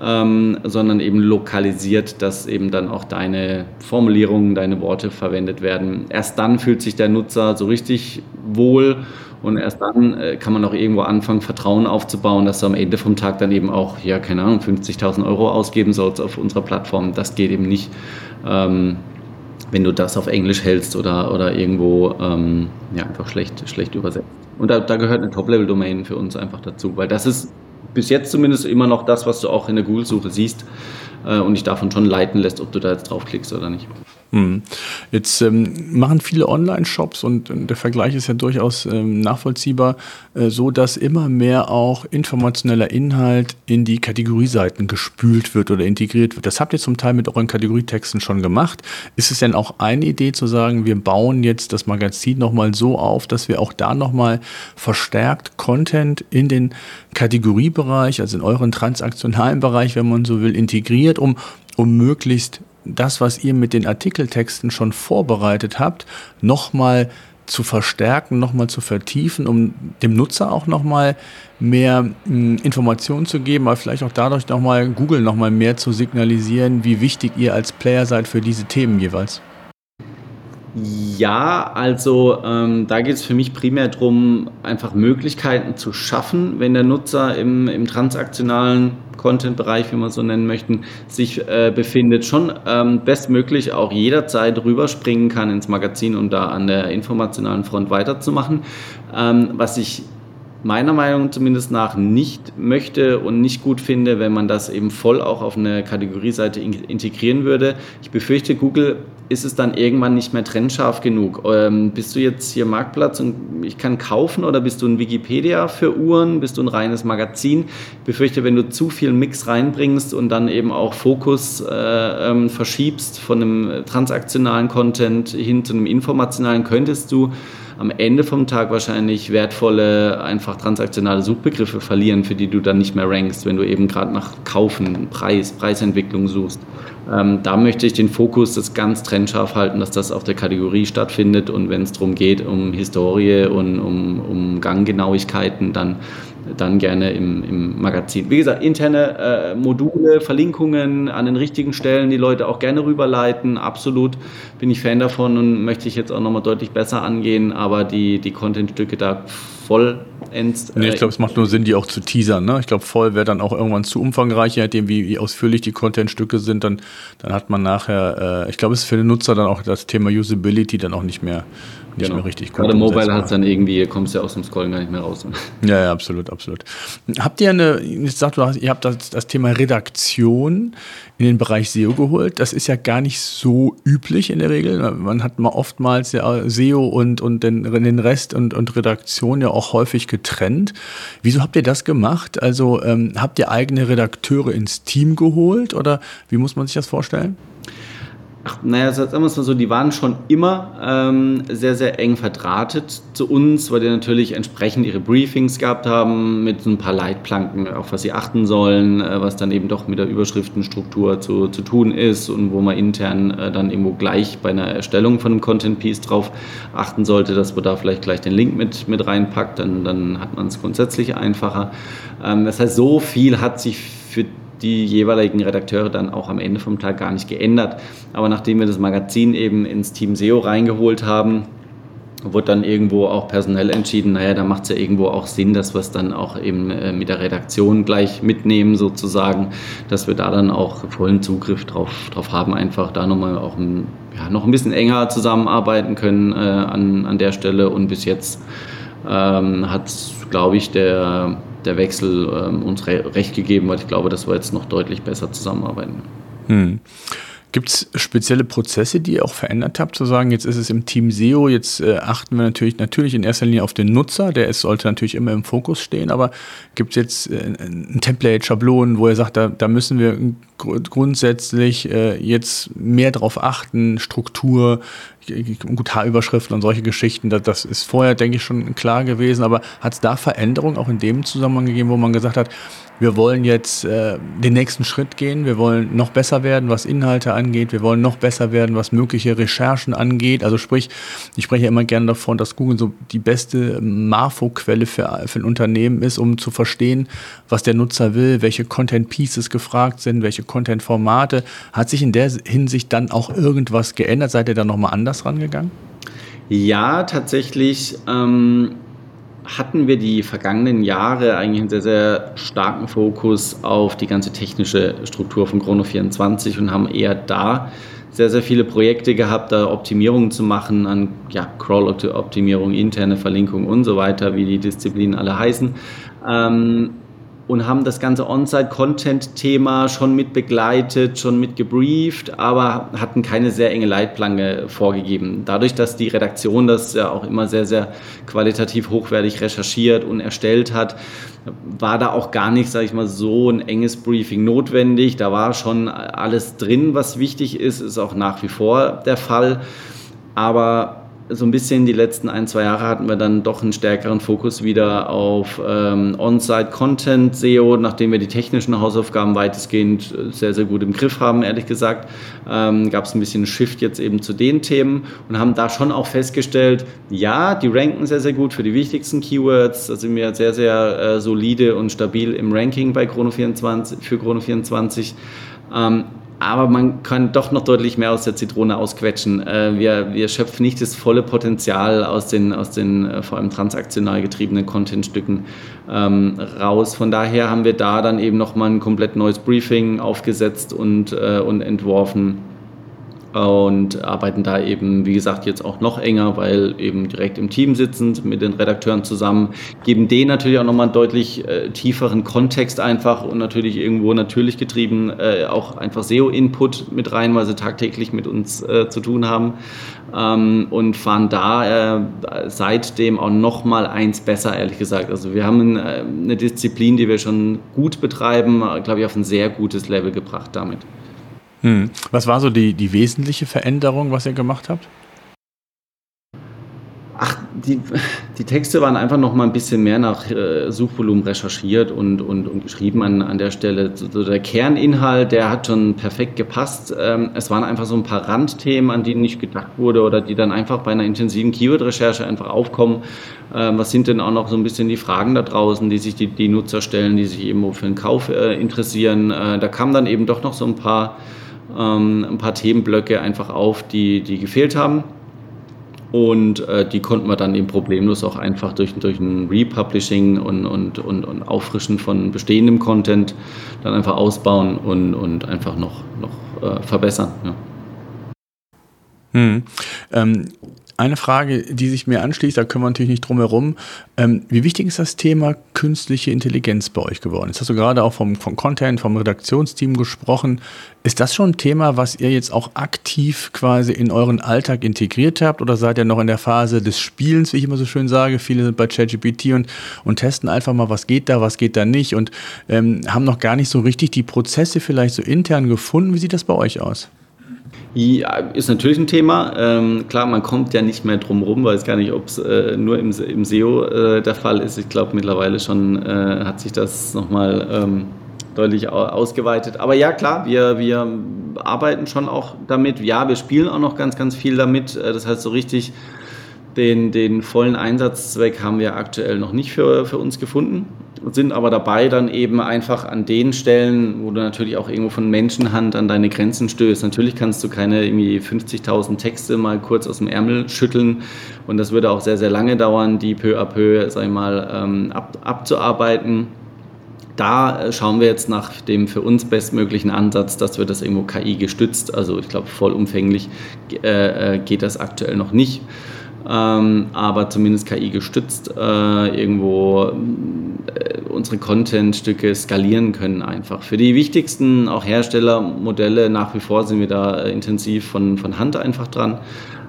ähm, sondern eben lokalisiert, dass eben dann auch deine Formulierungen, deine Worte verwendet werden. Erst dann fühlt sich der Nutzer so richtig wohl und erst dann äh, kann man auch irgendwo anfangen, Vertrauen aufzubauen, dass du am Ende vom Tag dann eben auch, ja, keine Ahnung, 50.000 Euro ausgeben sollst auf unserer Plattform. Das geht eben nicht, ähm, wenn du das auf Englisch hältst oder, oder irgendwo ähm, ja, einfach schlecht, schlecht übersetzt. Und da, da gehört eine Top-Level-Domain für uns einfach dazu, weil das ist bis jetzt zumindest immer noch das, was du auch in der Google-Suche siehst äh, und dich davon schon leiten lässt, ob du da jetzt draufklickst oder nicht. Hm. Jetzt ähm, machen viele Online-Shops und, der Vergleich ist ja durchaus ähm, nachvollziehbar, äh, so dass immer mehr auch informationeller Inhalt in die Kategorieseiten gespült wird oder integriert wird. Das habt ihr zum Teil mit euren Kategorietexten schon gemacht. Ist es denn auch eine Idee zu sagen, wir bauen jetzt das Magazin nochmal so auf, dass wir auch da nochmal verstärkt Content in den Kategoriebereich, also in euren transaktionalen Bereich, wenn man so will, integriert, um um möglichst das, was ihr mit den Artikeltexten schon vorbereitet habt, nochmal zu verstärken, nochmal zu vertiefen, um dem Nutzer auch nochmal mehr mh, hm, Informationen zu geben, aber vielleicht auch dadurch nochmal Google nochmal mehr zu signalisieren, wie wichtig ihr als Player seid für diese Themen jeweils. Ja, also ähm, da geht es für mich primär darum, einfach Möglichkeiten zu schaffen, wenn der Nutzer im, im transaktionalen Content-Bereich, wie man so nennen möchten, sich äh, befindet, schon ähm, bestmöglich auch jederzeit rüberspringen kann ins Magazin und da an der informationalen Front weiterzumachen. Ähm, was ich meiner Meinung zumindest nach nicht möchte und nicht gut finde, wenn man das eben voll auch auf eine Kategorieseite integrieren würde. Ich befürchte, Google ist es dann irgendwann nicht mehr trennscharf genug. Ähm, bist du jetzt hier Marktplatz und ich kann kaufen oder bist du ein Wikipedia für Uhren? Bist du ein reines Magazin? Ich befürchte, wenn du zu viel Mix reinbringst und dann eben auch Fokus äh, ähm, verschiebst von einem transaktionalen Content hin zu einem informationalen, könntest du am Ende vom Tag wahrscheinlich wertvolle, einfach transaktionale Suchbegriffe verlieren, für die du dann nicht mehr rankst, wenn du eben gerade nach Kaufen, Preis, Preisentwicklung suchst. Ähm, da möchte ich den Fokus das ganz trennscharf halten, dass das auf der Kategorie stattfindet und wenn es darum geht, um Historie und um, um Ganggenauigkeiten, dann dann gerne im, im Magazin. Wie gesagt, interne äh, Module, Verlinkungen an den richtigen Stellen, die Leute auch gerne rüberleiten. Absolut bin ich Fan davon und möchte ich jetzt auch nochmal deutlich besser angehen, aber die, die Content-Stücke da vollends. Nee, ich glaube, es macht nur Sinn, die auch zu teasern. Ne? Ich glaube, voll wäre dann auch irgendwann zu umfangreich, je nachdem, wie, wie ausführlich die Content-Stücke sind. Dann, dann hat man nachher, äh, ich glaube, es ist für den Nutzer dann auch das Thema Usability dann auch nicht mehr nicht genau. mehr richtig Gerade Mobile hat es dann irgendwie, kommst du ja aus dem Scrollen gar nicht mehr raus. Ja, ja, absolut, absolut. Habt ihr eine, ich sag, du hast, ihr habt das, das Thema Redaktion in den Bereich SEO geholt. Das ist ja gar nicht so üblich in der Regel. Man hat mal oftmals ja SEO und, und den, den Rest und, und Redaktion ja auch häufig getrennt. Wieso habt ihr das gemacht? Also ähm, habt ihr eigene Redakteure ins Team geholt oder wie muss man sich das vorstellen? Naja, sagen wir es mal so, die waren schon immer ähm, sehr, sehr eng verdrahtet zu uns, weil die natürlich entsprechend ihre Briefings gehabt haben mit ein paar Leitplanken, auf was sie achten sollen, äh, was dann eben doch mit der Überschriftenstruktur zu, zu tun ist und wo man intern äh, dann irgendwo gleich bei einer Erstellung von einem Content Piece drauf achten sollte, dass man da vielleicht gleich den Link mit, mit reinpackt, dann, dann hat man es grundsätzlich einfacher. Ähm, das heißt, so viel hat sich für die jeweiligen Redakteure dann auch am Ende vom Tag gar nicht geändert. Aber nachdem wir das Magazin eben ins Team SEO reingeholt haben, wurde dann irgendwo auch personell entschieden, naja, da macht es ja irgendwo auch Sinn, dass wir es dann auch eben äh, mit der Redaktion gleich mitnehmen sozusagen, dass wir da dann auch vollen Zugriff drauf, drauf haben, einfach da nochmal auch ein, ja, noch ein bisschen enger zusammenarbeiten können äh, an, an der Stelle und bis jetzt ähm, hat, glaube ich, der der Wechsel ähm, uns re recht gegeben, weil ich glaube, dass wir jetzt noch deutlich besser zusammenarbeiten. Hm. Gibt es spezielle Prozesse, die ihr auch verändert habt, zu sagen, jetzt ist es im Team SEO, jetzt äh, achten wir natürlich, natürlich in erster Linie auf den Nutzer, der ist, sollte natürlich immer im Fokus stehen, aber gibt es jetzt äh, ein Template, Schablonen, wo ihr sagt, da, da müssen wir grundsätzlich äh, jetzt mehr drauf achten, Struktur, gut Haarüberschriften und solche Geschichten, das, das ist vorher, denke ich, schon klar gewesen, aber hat es da Veränderungen auch in dem Zusammenhang gegeben, wo man gesagt hat, wir wollen jetzt äh, den nächsten Schritt gehen, wir wollen noch besser werden, was Inhalte angeht, wir wollen noch besser werden, was mögliche Recherchen angeht. Also sprich, ich spreche ja immer gerne davon, dass Google so die beste Marfo-Quelle für, für ein Unternehmen ist, um zu verstehen, was der Nutzer will, welche Content-Pieces gefragt sind, welche Content-Formate. Hat sich in der Hinsicht dann auch irgendwas geändert? Seid ihr da nochmal anders rangegangen? Ja, tatsächlich. Ähm hatten wir die vergangenen Jahre eigentlich einen sehr, sehr starken Fokus auf die ganze technische Struktur von Chrono24 und haben eher da sehr, sehr viele Projekte gehabt, da Optimierungen zu machen an ja, Crawl-Optimierung, interne Verlinkung und so weiter, wie die Disziplinen alle heißen. Ähm, und haben das ganze On-Site-Content-Thema schon mit begleitet, schon mit gebrieft, aber hatten keine sehr enge Leitplanke vorgegeben. Dadurch, dass die Redaktion das ja auch immer sehr, sehr qualitativ hochwertig recherchiert und erstellt hat, war da auch gar nicht, sage ich mal, so ein enges Briefing notwendig. Da war schon alles drin, was wichtig ist, ist auch nach wie vor der Fall. Aber so ein bisschen die letzten ein, zwei Jahre hatten wir dann doch einen stärkeren Fokus wieder auf ähm, On-Site-Content, SEO, nachdem wir die technischen Hausaufgaben weitestgehend äh, sehr, sehr gut im Griff haben, ehrlich gesagt, ähm, gab es ein bisschen Shift jetzt eben zu den Themen und haben da schon auch festgestellt, ja, die ranken sehr, sehr gut für die wichtigsten Keywords, da sind wir sehr, sehr äh, solide und stabil im Ranking bei Chrono24, für Chrono24. Ähm, aber man kann doch noch deutlich mehr aus der Zitrone ausquetschen. Äh, wir, wir schöpfen nicht das volle Potenzial aus den, aus den äh, vor allem transaktional getriebenen Contentstücken ähm, raus. Von daher haben wir da dann eben nochmal ein komplett neues Briefing aufgesetzt und, äh, und entworfen und arbeiten da eben, wie gesagt, jetzt auch noch enger, weil eben direkt im Team sitzend mit den Redakteuren zusammen, geben denen natürlich auch nochmal einen deutlich äh, tieferen Kontext einfach und natürlich irgendwo natürlich getrieben äh, auch einfach SEO-Input mit rein, weil sie tagtäglich mit uns äh, zu tun haben ähm, und fahren da äh, seitdem auch nochmal eins besser, ehrlich gesagt. Also wir haben äh, eine Disziplin, die wir schon gut betreiben, glaube ich, auf ein sehr gutes Level gebracht damit. Hm. Was war so die, die wesentliche Veränderung, was ihr gemacht habt? Ach, die, die Texte waren einfach noch mal ein bisschen mehr nach äh, Suchvolumen recherchiert und, und, und geschrieben an, an der Stelle. So, der Kerninhalt, der hat schon perfekt gepasst. Ähm, es waren einfach so ein paar Randthemen, an die nicht gedacht wurde oder die dann einfach bei einer intensiven Keyword-Recherche einfach aufkommen. Ähm, was sind denn auch noch so ein bisschen die Fragen da draußen, die sich die, die Nutzer stellen, die sich eben für den Kauf äh, interessieren? Äh, da kamen dann eben doch noch so ein paar ähm, ein paar Themenblöcke einfach auf, die, die gefehlt haben. Und äh, die konnten wir dann eben problemlos auch einfach durch, durch ein Republishing und, und, und, und Auffrischen von bestehendem Content dann einfach ausbauen und, und einfach noch, noch äh, verbessern. Ja. Hm. Ähm, eine Frage, die sich mir anschließt, da können wir natürlich nicht drum herum. Ähm, wie wichtig ist das Thema künstliche Intelligenz bei euch geworden? Jetzt hast du gerade auch vom, vom Content, vom Redaktionsteam gesprochen. Ist das schon ein Thema, was ihr jetzt auch aktiv quasi in euren Alltag integriert habt oder seid ihr noch in der Phase des Spielens, wie ich immer so schön sage? Viele sind bei ChatGPT und, und testen einfach mal, was geht da, was geht da nicht und ähm, haben noch gar nicht so richtig die Prozesse vielleicht so intern gefunden. Wie sieht das bei euch aus? Ja, ist natürlich ein Thema. Ähm, klar, man kommt ja nicht mehr drum rum, weiß gar nicht, ob es äh, nur im, im SEO äh, der Fall ist. Ich glaube, mittlerweile schon äh, hat sich das nochmal ähm, deutlich ausgeweitet. Aber ja, klar, wir, wir arbeiten schon auch damit. Ja, wir spielen auch noch ganz, ganz viel damit. Äh, das heißt, so richtig den, den vollen Einsatzzweck haben wir aktuell noch nicht für, für uns gefunden sind aber dabei, dann eben einfach an den Stellen, wo du natürlich auch irgendwo von Menschenhand an deine Grenzen stößt. Natürlich kannst du keine irgendwie 50.000 Texte mal kurz aus dem Ärmel schütteln und das würde auch sehr, sehr lange dauern, die peu à peu, sag ich mal, ähm, ab, abzuarbeiten. Da äh, schauen wir jetzt nach dem für uns bestmöglichen Ansatz, dass wir das irgendwo KI gestützt, also ich glaube vollumfänglich äh, äh, geht das aktuell noch nicht. Ähm, aber zumindest KI gestützt äh, irgendwo äh, unsere Content-Stücke skalieren können einfach. Für die wichtigsten auch Herstellermodelle nach wie vor sind wir da äh, intensiv von, von Hand einfach dran.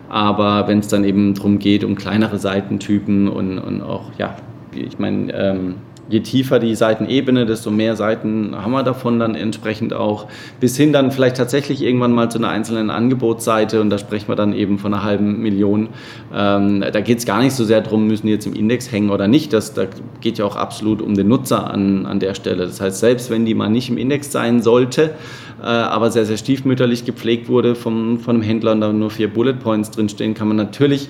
Aber wenn es dann eben darum geht, um kleinere Seitentypen und, und auch, ja, ich meine, ähm, je tiefer die Seitenebene, desto mehr Seiten haben wir davon dann entsprechend auch. Bis hin dann vielleicht tatsächlich irgendwann mal zu einer einzelnen Angebotsseite und da sprechen wir dann eben von einer halben Million. Ähm, da geht es gar nicht so sehr darum, müssen die jetzt im Index hängen oder nicht. Das, da geht ja auch absolut um den Nutzer an, an der Stelle. Das heißt, selbst wenn die mal nicht im Index sein sollte, äh, aber sehr, sehr stiefmütterlich gepflegt wurde vom, von einem Händler und da nur vier Bullet Points drinstehen, kann man natürlich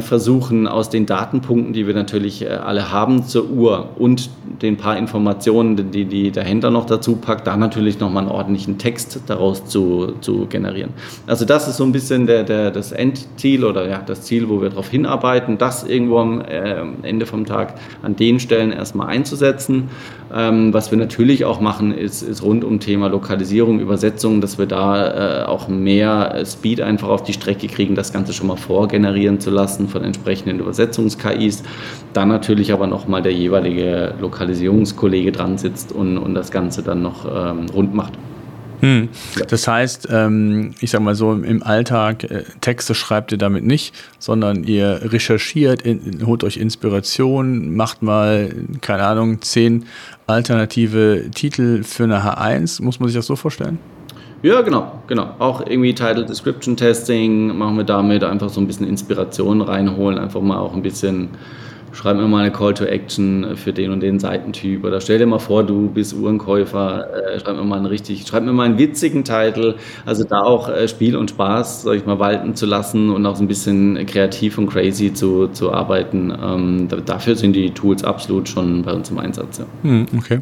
versuchen, aus den Datenpunkten, die wir natürlich äh, alle haben zur Uhr und den paar Informationen, die, die der Händler noch dazu packt, da natürlich nochmal einen ordentlichen Text daraus zu, zu generieren. Also das ist so ein bisschen der, der, das Endziel oder ja, das Ziel, wo wir darauf hinarbeiten, das irgendwo am äh, Ende vom Tag an den Stellen erstmal einzusetzen. Ähm, was wir natürlich auch machen, ist, ist rund um Thema Lokalisierung, Übersetzung, dass wir da äh, auch mehr Speed einfach auf die Strecke kriegen, das Ganze schon mal vorgenerieren zu lassen von entsprechenden Übersetzungs-KIs. Dann natürlich aber nochmal der jeweilige Lokalisierungskollege dran sitzt und, und das Ganze dann noch ähm, rund macht. Hm. Das heißt, ähm, ich sag mal so, im Alltag äh, Texte schreibt ihr damit nicht, sondern ihr recherchiert, in, holt euch Inspiration, macht mal, keine Ahnung, zehn alternative Titel für eine H1. Muss man sich das so vorstellen? Ja, genau, genau. Auch irgendwie Title Description Testing machen wir damit, einfach so ein bisschen Inspiration reinholen, einfach mal auch ein bisschen, schreib mir mal eine Call to Action für den und den Seitentyp oder stell dir mal vor, du bist Uhrenkäufer, äh, schreib mir mal einen richtig, schreib mir mal einen witzigen Titel, also da auch äh, Spiel und Spaß, sag ich mal, walten zu lassen und auch so ein bisschen kreativ und crazy zu, zu arbeiten. Ähm, dafür sind die Tools absolut schon bei uns im Einsatz. Hm, okay.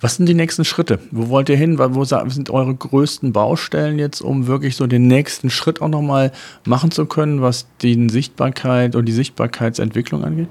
Was sind die nächsten Schritte? Wo wollt ihr hin? Wo sind eure größten Baustellen jetzt, um wirklich so den nächsten Schritt auch nochmal machen zu können, was die Sichtbarkeit und die Sichtbarkeitsentwicklung angeht?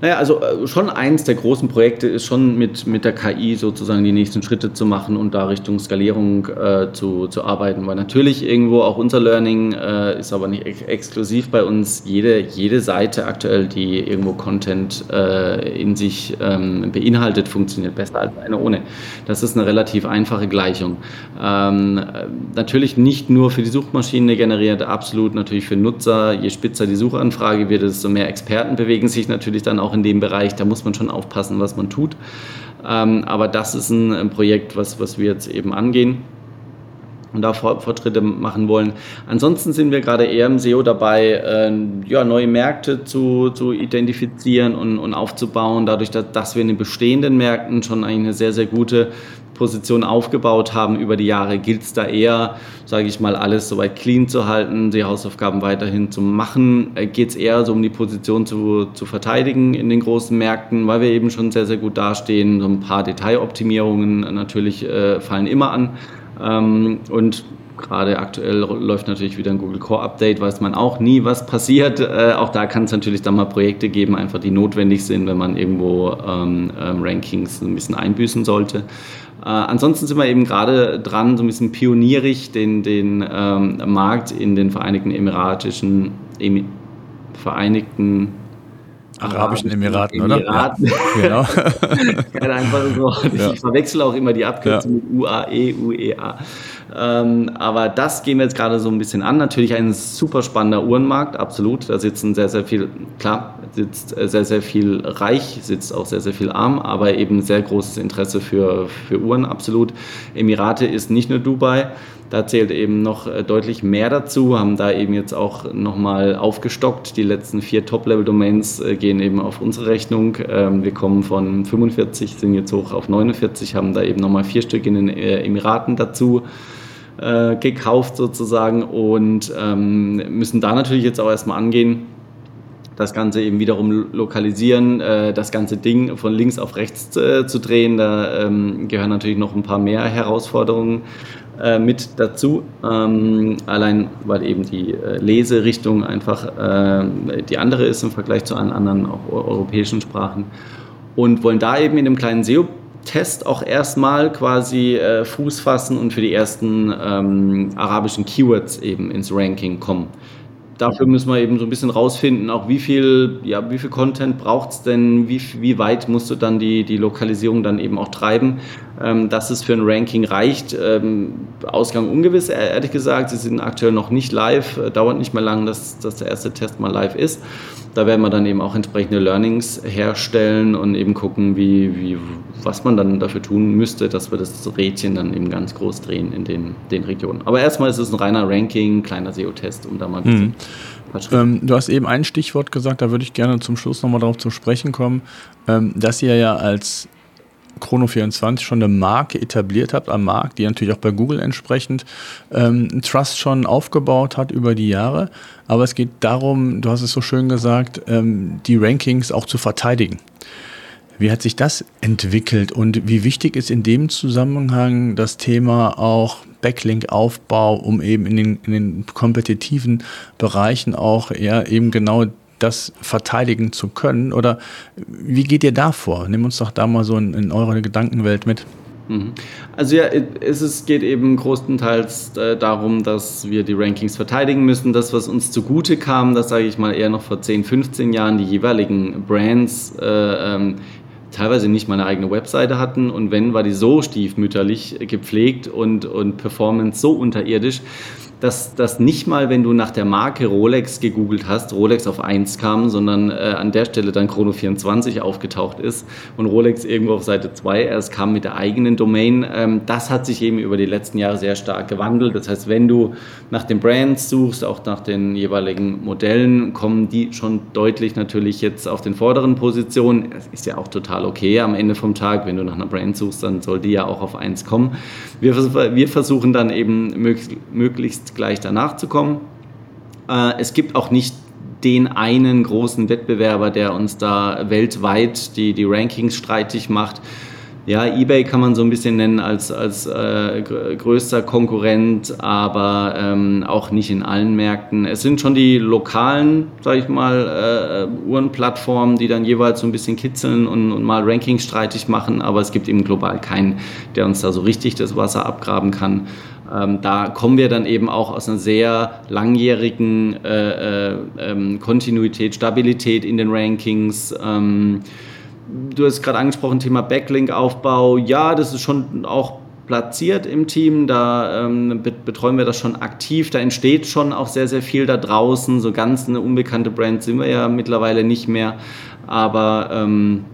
Naja, also äh, schon eins der großen Projekte ist schon mit, mit der KI sozusagen die nächsten Schritte zu machen und da Richtung Skalierung äh, zu, zu arbeiten. Weil natürlich irgendwo auch unser Learning äh, ist aber nicht ex exklusiv bei uns. Jede, jede Seite aktuell, die irgendwo Content äh, in sich ähm, beinhaltet, funktioniert besser als eine ohne. Das ist eine relativ einfache Gleichung. Ähm, natürlich nicht nur für die Suchmaschine generiert, absolut natürlich für Nutzer. Je spitzer die Suchanfrage wird, desto mehr Experten bewegen sich natürlich dann auch auch in dem Bereich, da muss man schon aufpassen, was man tut. Ähm, aber das ist ein, ein, Projekt, was, was wir jetzt eben angehen und da Fortschritte machen wollen. Ansonsten sind wir gerade eher im SEO dabei, äh, ja, neue Märkte zu, zu identifizieren und, und aufzubauen. Dadurch, dass, dass wir in den bestehenden Märkten schon eine sehr, sehr gute Position aufgebaut haben über die Jahre, gilt es da eher, sage ich mal, alles soweit clean zu halten, die Hausaufgaben weiterhin zu machen. Äh, Geht es eher so um die Position zu, zu verteidigen in den großen Märkten, weil wir eben schon sehr, sehr gut dastehen. So ein paar Detailoptimierungen natürlich äh, fallen immer an. Ähm, und gerade aktuell läuft natürlich wieder ein Google Core Update, weiß man auch nie, was passiert. Äh, auch da kann es natürlich dann mal Projekte geben, einfach die notwendig sind, wenn man irgendwo ähm, ähm, Rankings ein bisschen einbüßen sollte. Äh, ansonsten sind wir eben gerade dran, so ein bisschen pionierig den, den ähm, Markt in den Vereinigten Emiratischen, Emi Vereinigten Arabischen Emiraten, Emiraten. oder? Ja, genau. *laughs* Keine einfache Wort. Ich ja. verwechsel auch immer die Abkürzung ja. mit UAE, UEA. Ähm, aber das gehen wir jetzt gerade so ein bisschen an. Natürlich ein super spannender Uhrenmarkt, absolut. Da sitzen sehr, sehr viel, klar, sitzt sehr, sehr viel reich, sitzt auch sehr, sehr viel arm, aber eben sehr großes Interesse für, für Uhren, absolut. Emirate ist nicht nur Dubai. Da zählt eben noch äh, deutlich mehr dazu, haben da eben jetzt auch nochmal aufgestockt. Die letzten vier Top-Level-Domains äh, gehen eben auf unsere Rechnung. Ähm, wir kommen von 45, sind jetzt hoch auf 49, haben da eben nochmal vier Stück in den äh, Emiraten dazu gekauft sozusagen und ähm, müssen da natürlich jetzt auch erstmal angehen, das Ganze eben wiederum lokalisieren, das ganze Ding von links auf rechts zu drehen. Da ähm, gehören natürlich noch ein paar mehr Herausforderungen äh, mit dazu. Ähm, allein weil eben die äh, Leserichtung einfach äh, die andere ist im Vergleich zu allen anderen auch europäischen Sprachen. Und wollen da eben in dem kleinen SEO-Test auch erstmal quasi äh, Fuß fassen und für die ersten ähm, arabischen Keywords eben ins Ranking kommen. Dafür müssen wir eben so ein bisschen rausfinden, auch wie viel, ja, wie viel Content braucht es denn, wie, wie weit musst du dann die, die Lokalisierung dann eben auch treiben, ähm, dass es für ein Ranking reicht. Ähm, Ausgang ungewiss, ehrlich gesagt, sie sind aktuell noch nicht live, äh, dauert nicht mehr lang, dass, dass der erste Test mal live ist. Da werden wir dann eben auch entsprechende Learnings herstellen und eben gucken, wie, wie, was man dann dafür tun müsste, dass wir das Rädchen dann eben ganz groß drehen in den, den Regionen. Aber erstmal ist es ein reiner Ranking, kleiner SEO-Test, um da mal ein bisschen mhm. Ähm, du hast eben ein Stichwort gesagt, da würde ich gerne zum Schluss nochmal darauf zu sprechen kommen, ähm, dass ihr ja als Chrono24 schon eine Marke etabliert habt am Markt, die natürlich auch bei Google entsprechend ähm, Trust schon aufgebaut hat über die Jahre. Aber es geht darum, du hast es so schön gesagt, ähm, die Rankings auch zu verteidigen. Wie hat sich das entwickelt und wie wichtig ist in dem Zusammenhang das Thema auch Backlink-Aufbau, um eben in den, in den kompetitiven Bereichen auch ja eben genau das verteidigen zu können? Oder wie geht ihr da vor? Nimm uns doch da mal so in, in eure Gedankenwelt mit. Mhm. Also ja, es geht eben größtenteils äh, darum, dass wir die Rankings verteidigen müssen. Das, was uns zugute kam, das sage ich mal eher noch vor 10, 15 Jahren, die jeweiligen Brands äh, ähm, teilweise nicht mal eine eigene Webseite hatten. Und wenn, war die so stiefmütterlich gepflegt und, und Performance so unterirdisch, dass das nicht mal, wenn du nach der Marke Rolex gegoogelt hast, Rolex auf 1 kam, sondern äh, an der Stelle dann Chrono 24 aufgetaucht ist und Rolex irgendwo auf Seite 2 erst kam mit der eigenen Domain. Ähm, das hat sich eben über die letzten Jahre sehr stark gewandelt. Das heißt, wenn du nach den Brands suchst, auch nach den jeweiligen Modellen, kommen die schon deutlich natürlich jetzt auf den vorderen Positionen. Das ist ja auch total okay am Ende vom Tag. Wenn du nach einer Brand suchst, dann soll die ja auch auf 1 kommen. Wir, wir versuchen dann eben möglichst gleich danach zu kommen. Äh, es gibt auch nicht den einen großen Wettbewerber, der uns da weltweit die, die Rankings streitig macht. Ja, eBay kann man so ein bisschen nennen als, als äh, größter Konkurrent, aber ähm, auch nicht in allen Märkten. Es sind schon die lokalen, sage ich mal, äh, Uhrenplattformen, die dann jeweils so ein bisschen kitzeln und, und mal Rankings streitig machen, aber es gibt eben global keinen, der uns da so richtig das Wasser abgraben kann. Ähm, da kommen wir dann eben auch aus einer sehr langjährigen äh, äh, ähm, Kontinuität, Stabilität in den Rankings. Ähm, du hast gerade angesprochen, Thema Backlink-Aufbau. Ja, das ist schon auch platziert im Team. Da ähm, betreuen wir das schon aktiv. Da entsteht schon auch sehr, sehr viel da draußen. So ganz eine unbekannte Brand sind wir ja mittlerweile nicht mehr. Aber ähm,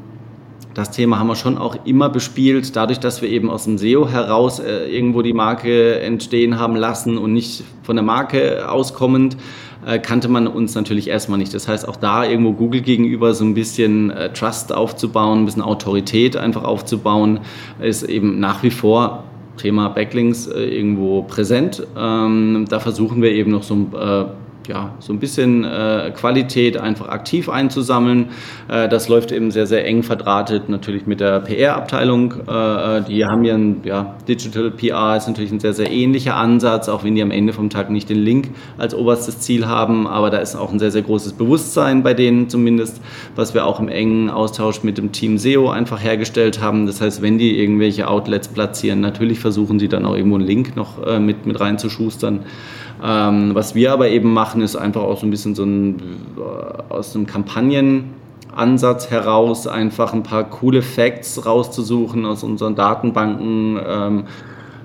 das Thema haben wir schon auch immer bespielt, dadurch, dass wir eben aus dem SEO heraus äh, irgendwo die Marke entstehen haben lassen und nicht von der Marke auskommend, äh, kannte man uns natürlich erstmal nicht. Das heißt, auch da irgendwo Google gegenüber so ein bisschen äh, Trust aufzubauen, ein bisschen Autorität einfach aufzubauen, ist eben nach wie vor Thema Backlinks äh, irgendwo präsent. Ähm, da versuchen wir eben noch so ein ja, so ein bisschen äh, Qualität einfach aktiv einzusammeln. Äh, das läuft eben sehr, sehr eng verdrahtet natürlich mit der PR-Abteilung. Äh, die haben ja ein ja, Digital PR, ist natürlich ein sehr, sehr ähnlicher Ansatz, auch wenn die am Ende vom Tag nicht den Link als oberstes Ziel haben. Aber da ist auch ein sehr, sehr großes Bewusstsein bei denen zumindest, was wir auch im engen Austausch mit dem Team SEO einfach hergestellt haben. Das heißt, wenn die irgendwelche Outlets platzieren, natürlich versuchen sie dann auch irgendwo einen Link noch äh, mit, mit reinzuschustern. Ähm, was wir aber eben machen, ist einfach auch so ein bisschen so ein, äh, aus einem Kampagnenansatz heraus einfach ein paar coole Facts rauszusuchen aus unseren Datenbanken. Ähm,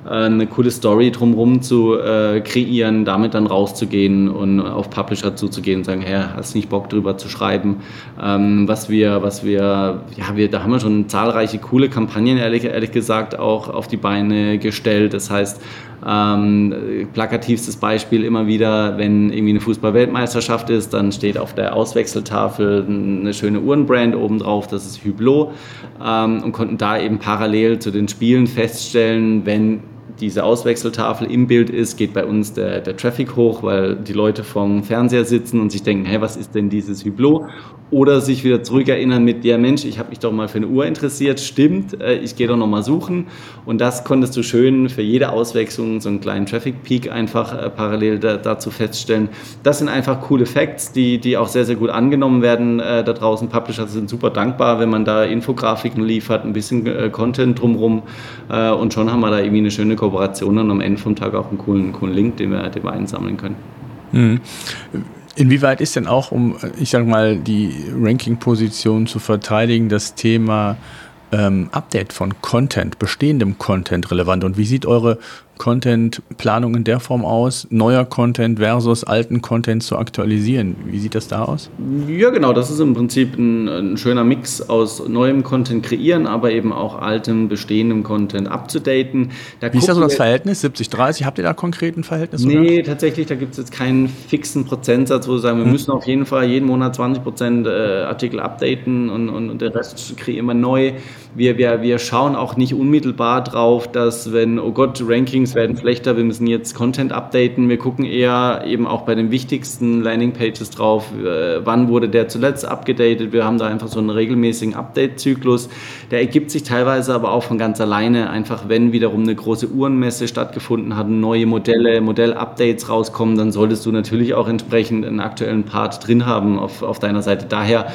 äh, eine coole Story drumherum zu äh, kreieren, damit dann rauszugehen und auf Publisher zuzugehen und sagen, hey, hast nicht Bock drüber zu schreiben? Ähm, was wir, was wir, ja, wir, da haben wir schon zahlreiche coole Kampagnen, ehrlich, ehrlich gesagt, auch auf die Beine gestellt. Das heißt, ähm, plakativstes Beispiel immer wieder, wenn irgendwie eine Fußball-Weltmeisterschaft ist, dann steht auf der Auswechseltafel eine schöne Uhrenbrand oben drauf, das ist Hublot, ähm, und konnten da eben parallel zu den Spielen feststellen, wenn diese Auswechseltafel im Bild ist, geht bei uns der, der Traffic hoch, weil die Leute vom Fernseher sitzen und sich denken, hey, was ist denn dieses Hublot? Oder sich wieder zurückerinnern mit, ja Mensch, ich habe mich doch mal für eine Uhr interessiert, stimmt, äh, ich gehe doch noch mal suchen. Und das konntest du schön für jede Auswechslung so einen kleinen Traffic Peak einfach äh, parallel da, dazu feststellen. Das sind einfach coole Facts, die, die auch sehr, sehr gut angenommen werden äh, da draußen. Publisher sind super dankbar, wenn man da Infografiken liefert, ein bisschen Content drumherum und schon haben wir da irgendwie eine schöne Kooperation und am Ende vom Tag auch einen coolen, coolen Link, den wir, den wir einsammeln können. Mhm Inwieweit ist denn auch, um, ich sag mal, die Ranking-Position zu verteidigen, das Thema ähm, Update von Content, bestehendem Content relevant? Und wie sieht eure Content-Planung in der Form aus, neuer Content versus alten Content zu aktualisieren? Wie sieht das da aus? Ja, genau, das ist im Prinzip ein, ein schöner Mix aus neuem Content kreieren, aber eben auch altem, bestehendem Content abzudaten. Da Wie ist da so das Verhältnis? 70, 30? Habt ihr da konkret ein Verhältnis? Nee, oder? tatsächlich, da gibt es jetzt keinen fixen Prozentsatz, wo wir sagen, wir hm. müssen auf jeden Fall jeden Monat 20 Prozent äh, Artikel updaten und, und, und der Rest kreieren wir neu. Wir, wir, wir schauen auch nicht unmittelbar drauf, dass wenn, oh Gott, Rankings werden schlechter, wir müssen jetzt Content updaten. Wir gucken eher eben auch bei den wichtigsten Landingpages drauf, äh, wann wurde der zuletzt abgedatet. Wir haben da einfach so einen regelmäßigen Update-Zyklus. Der ergibt sich teilweise aber auch von ganz alleine, einfach wenn wiederum eine große Uhrenmesse stattgefunden hat, neue Modelle, Modell-Updates rauskommen, dann solltest du natürlich auch entsprechend einen aktuellen Part drin haben auf, auf deiner Seite. Daher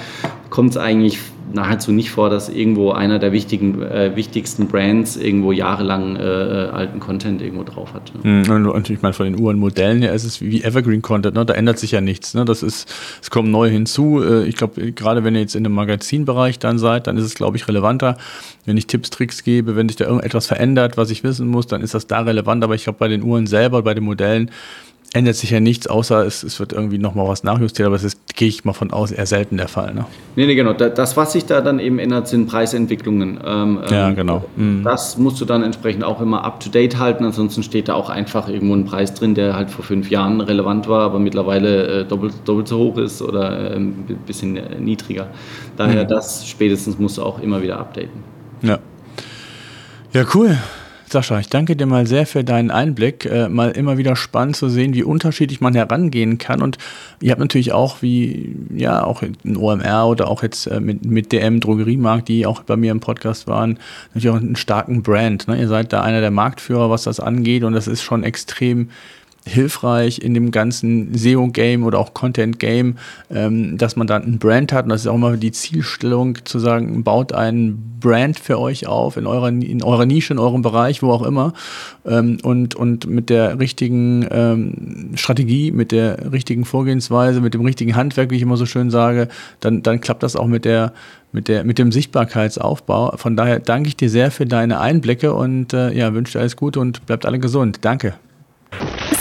kommt es eigentlich nahezu nicht vor, dass irgendwo einer der wichtigen, äh, wichtigsten Brands irgendwo jahrelang äh, äh alten Content irgendwo drauf hat. Ne? Mhm, und ich meine, von den Uhrenmodellen her ist es wie Evergreen Content, ne? da ändert sich ja nichts. Ne? Das ist, es kommen neue hinzu. Äh, ich glaube, gerade wenn ihr jetzt in dem Magazinbereich dann seid, dann ist es, glaube ich, relevanter. Wenn ich Tipps, Tricks gebe, wenn sich da irgendetwas verändert, was ich wissen muss, dann ist das da relevant. Aber ich glaube, bei den Uhren selber, bei den Modellen, ändert sich ja nichts, außer es, es wird irgendwie nochmal was nachjustiert, aber das ist, gehe ich mal von aus, eher selten der Fall. Ne? Nee, nee, genau. Das, was sich da dann eben ändert, sind Preisentwicklungen. Ähm, ja, ähm, genau. Mhm. Das musst du dann entsprechend auch immer up-to-date halten, ansonsten steht da auch einfach irgendwo ein Preis drin, der halt vor fünf Jahren relevant war, aber mittlerweile äh, doppelt, doppelt so hoch ist oder äh, ein bisschen äh, niedriger. Daher mhm. das spätestens musst du auch immer wieder updaten. Ja. Ja, cool. Sascha, ich danke dir mal sehr für deinen Einblick. Äh, mal immer wieder spannend zu sehen, wie unterschiedlich man herangehen kann. Und ihr habt natürlich auch, wie ja, auch ein OMR oder auch jetzt äh, mit, mit DM Drogeriemarkt, die auch bei mir im Podcast waren, natürlich auch einen starken Brand. Ne? Ihr seid da einer der Marktführer, was das angeht. Und das ist schon extrem hilfreich in dem ganzen SEO-Game oder auch Content-Game, ähm, dass man dann ein Brand hat. Und das ist auch immer die Zielstellung, zu sagen, baut einen Brand für euch auf, in eurer, in eurer Nische, in eurem Bereich, wo auch immer. Ähm, und, und mit der richtigen ähm, Strategie, mit der richtigen Vorgehensweise, mit dem richtigen Handwerk, wie ich immer so schön sage, dann, dann klappt das auch mit der mit, der, mit dem Sichtbarkeitsaufbau. Von daher danke ich dir sehr für deine Einblicke und äh, ja, wünsche dir alles Gute und bleibt alle gesund. Danke.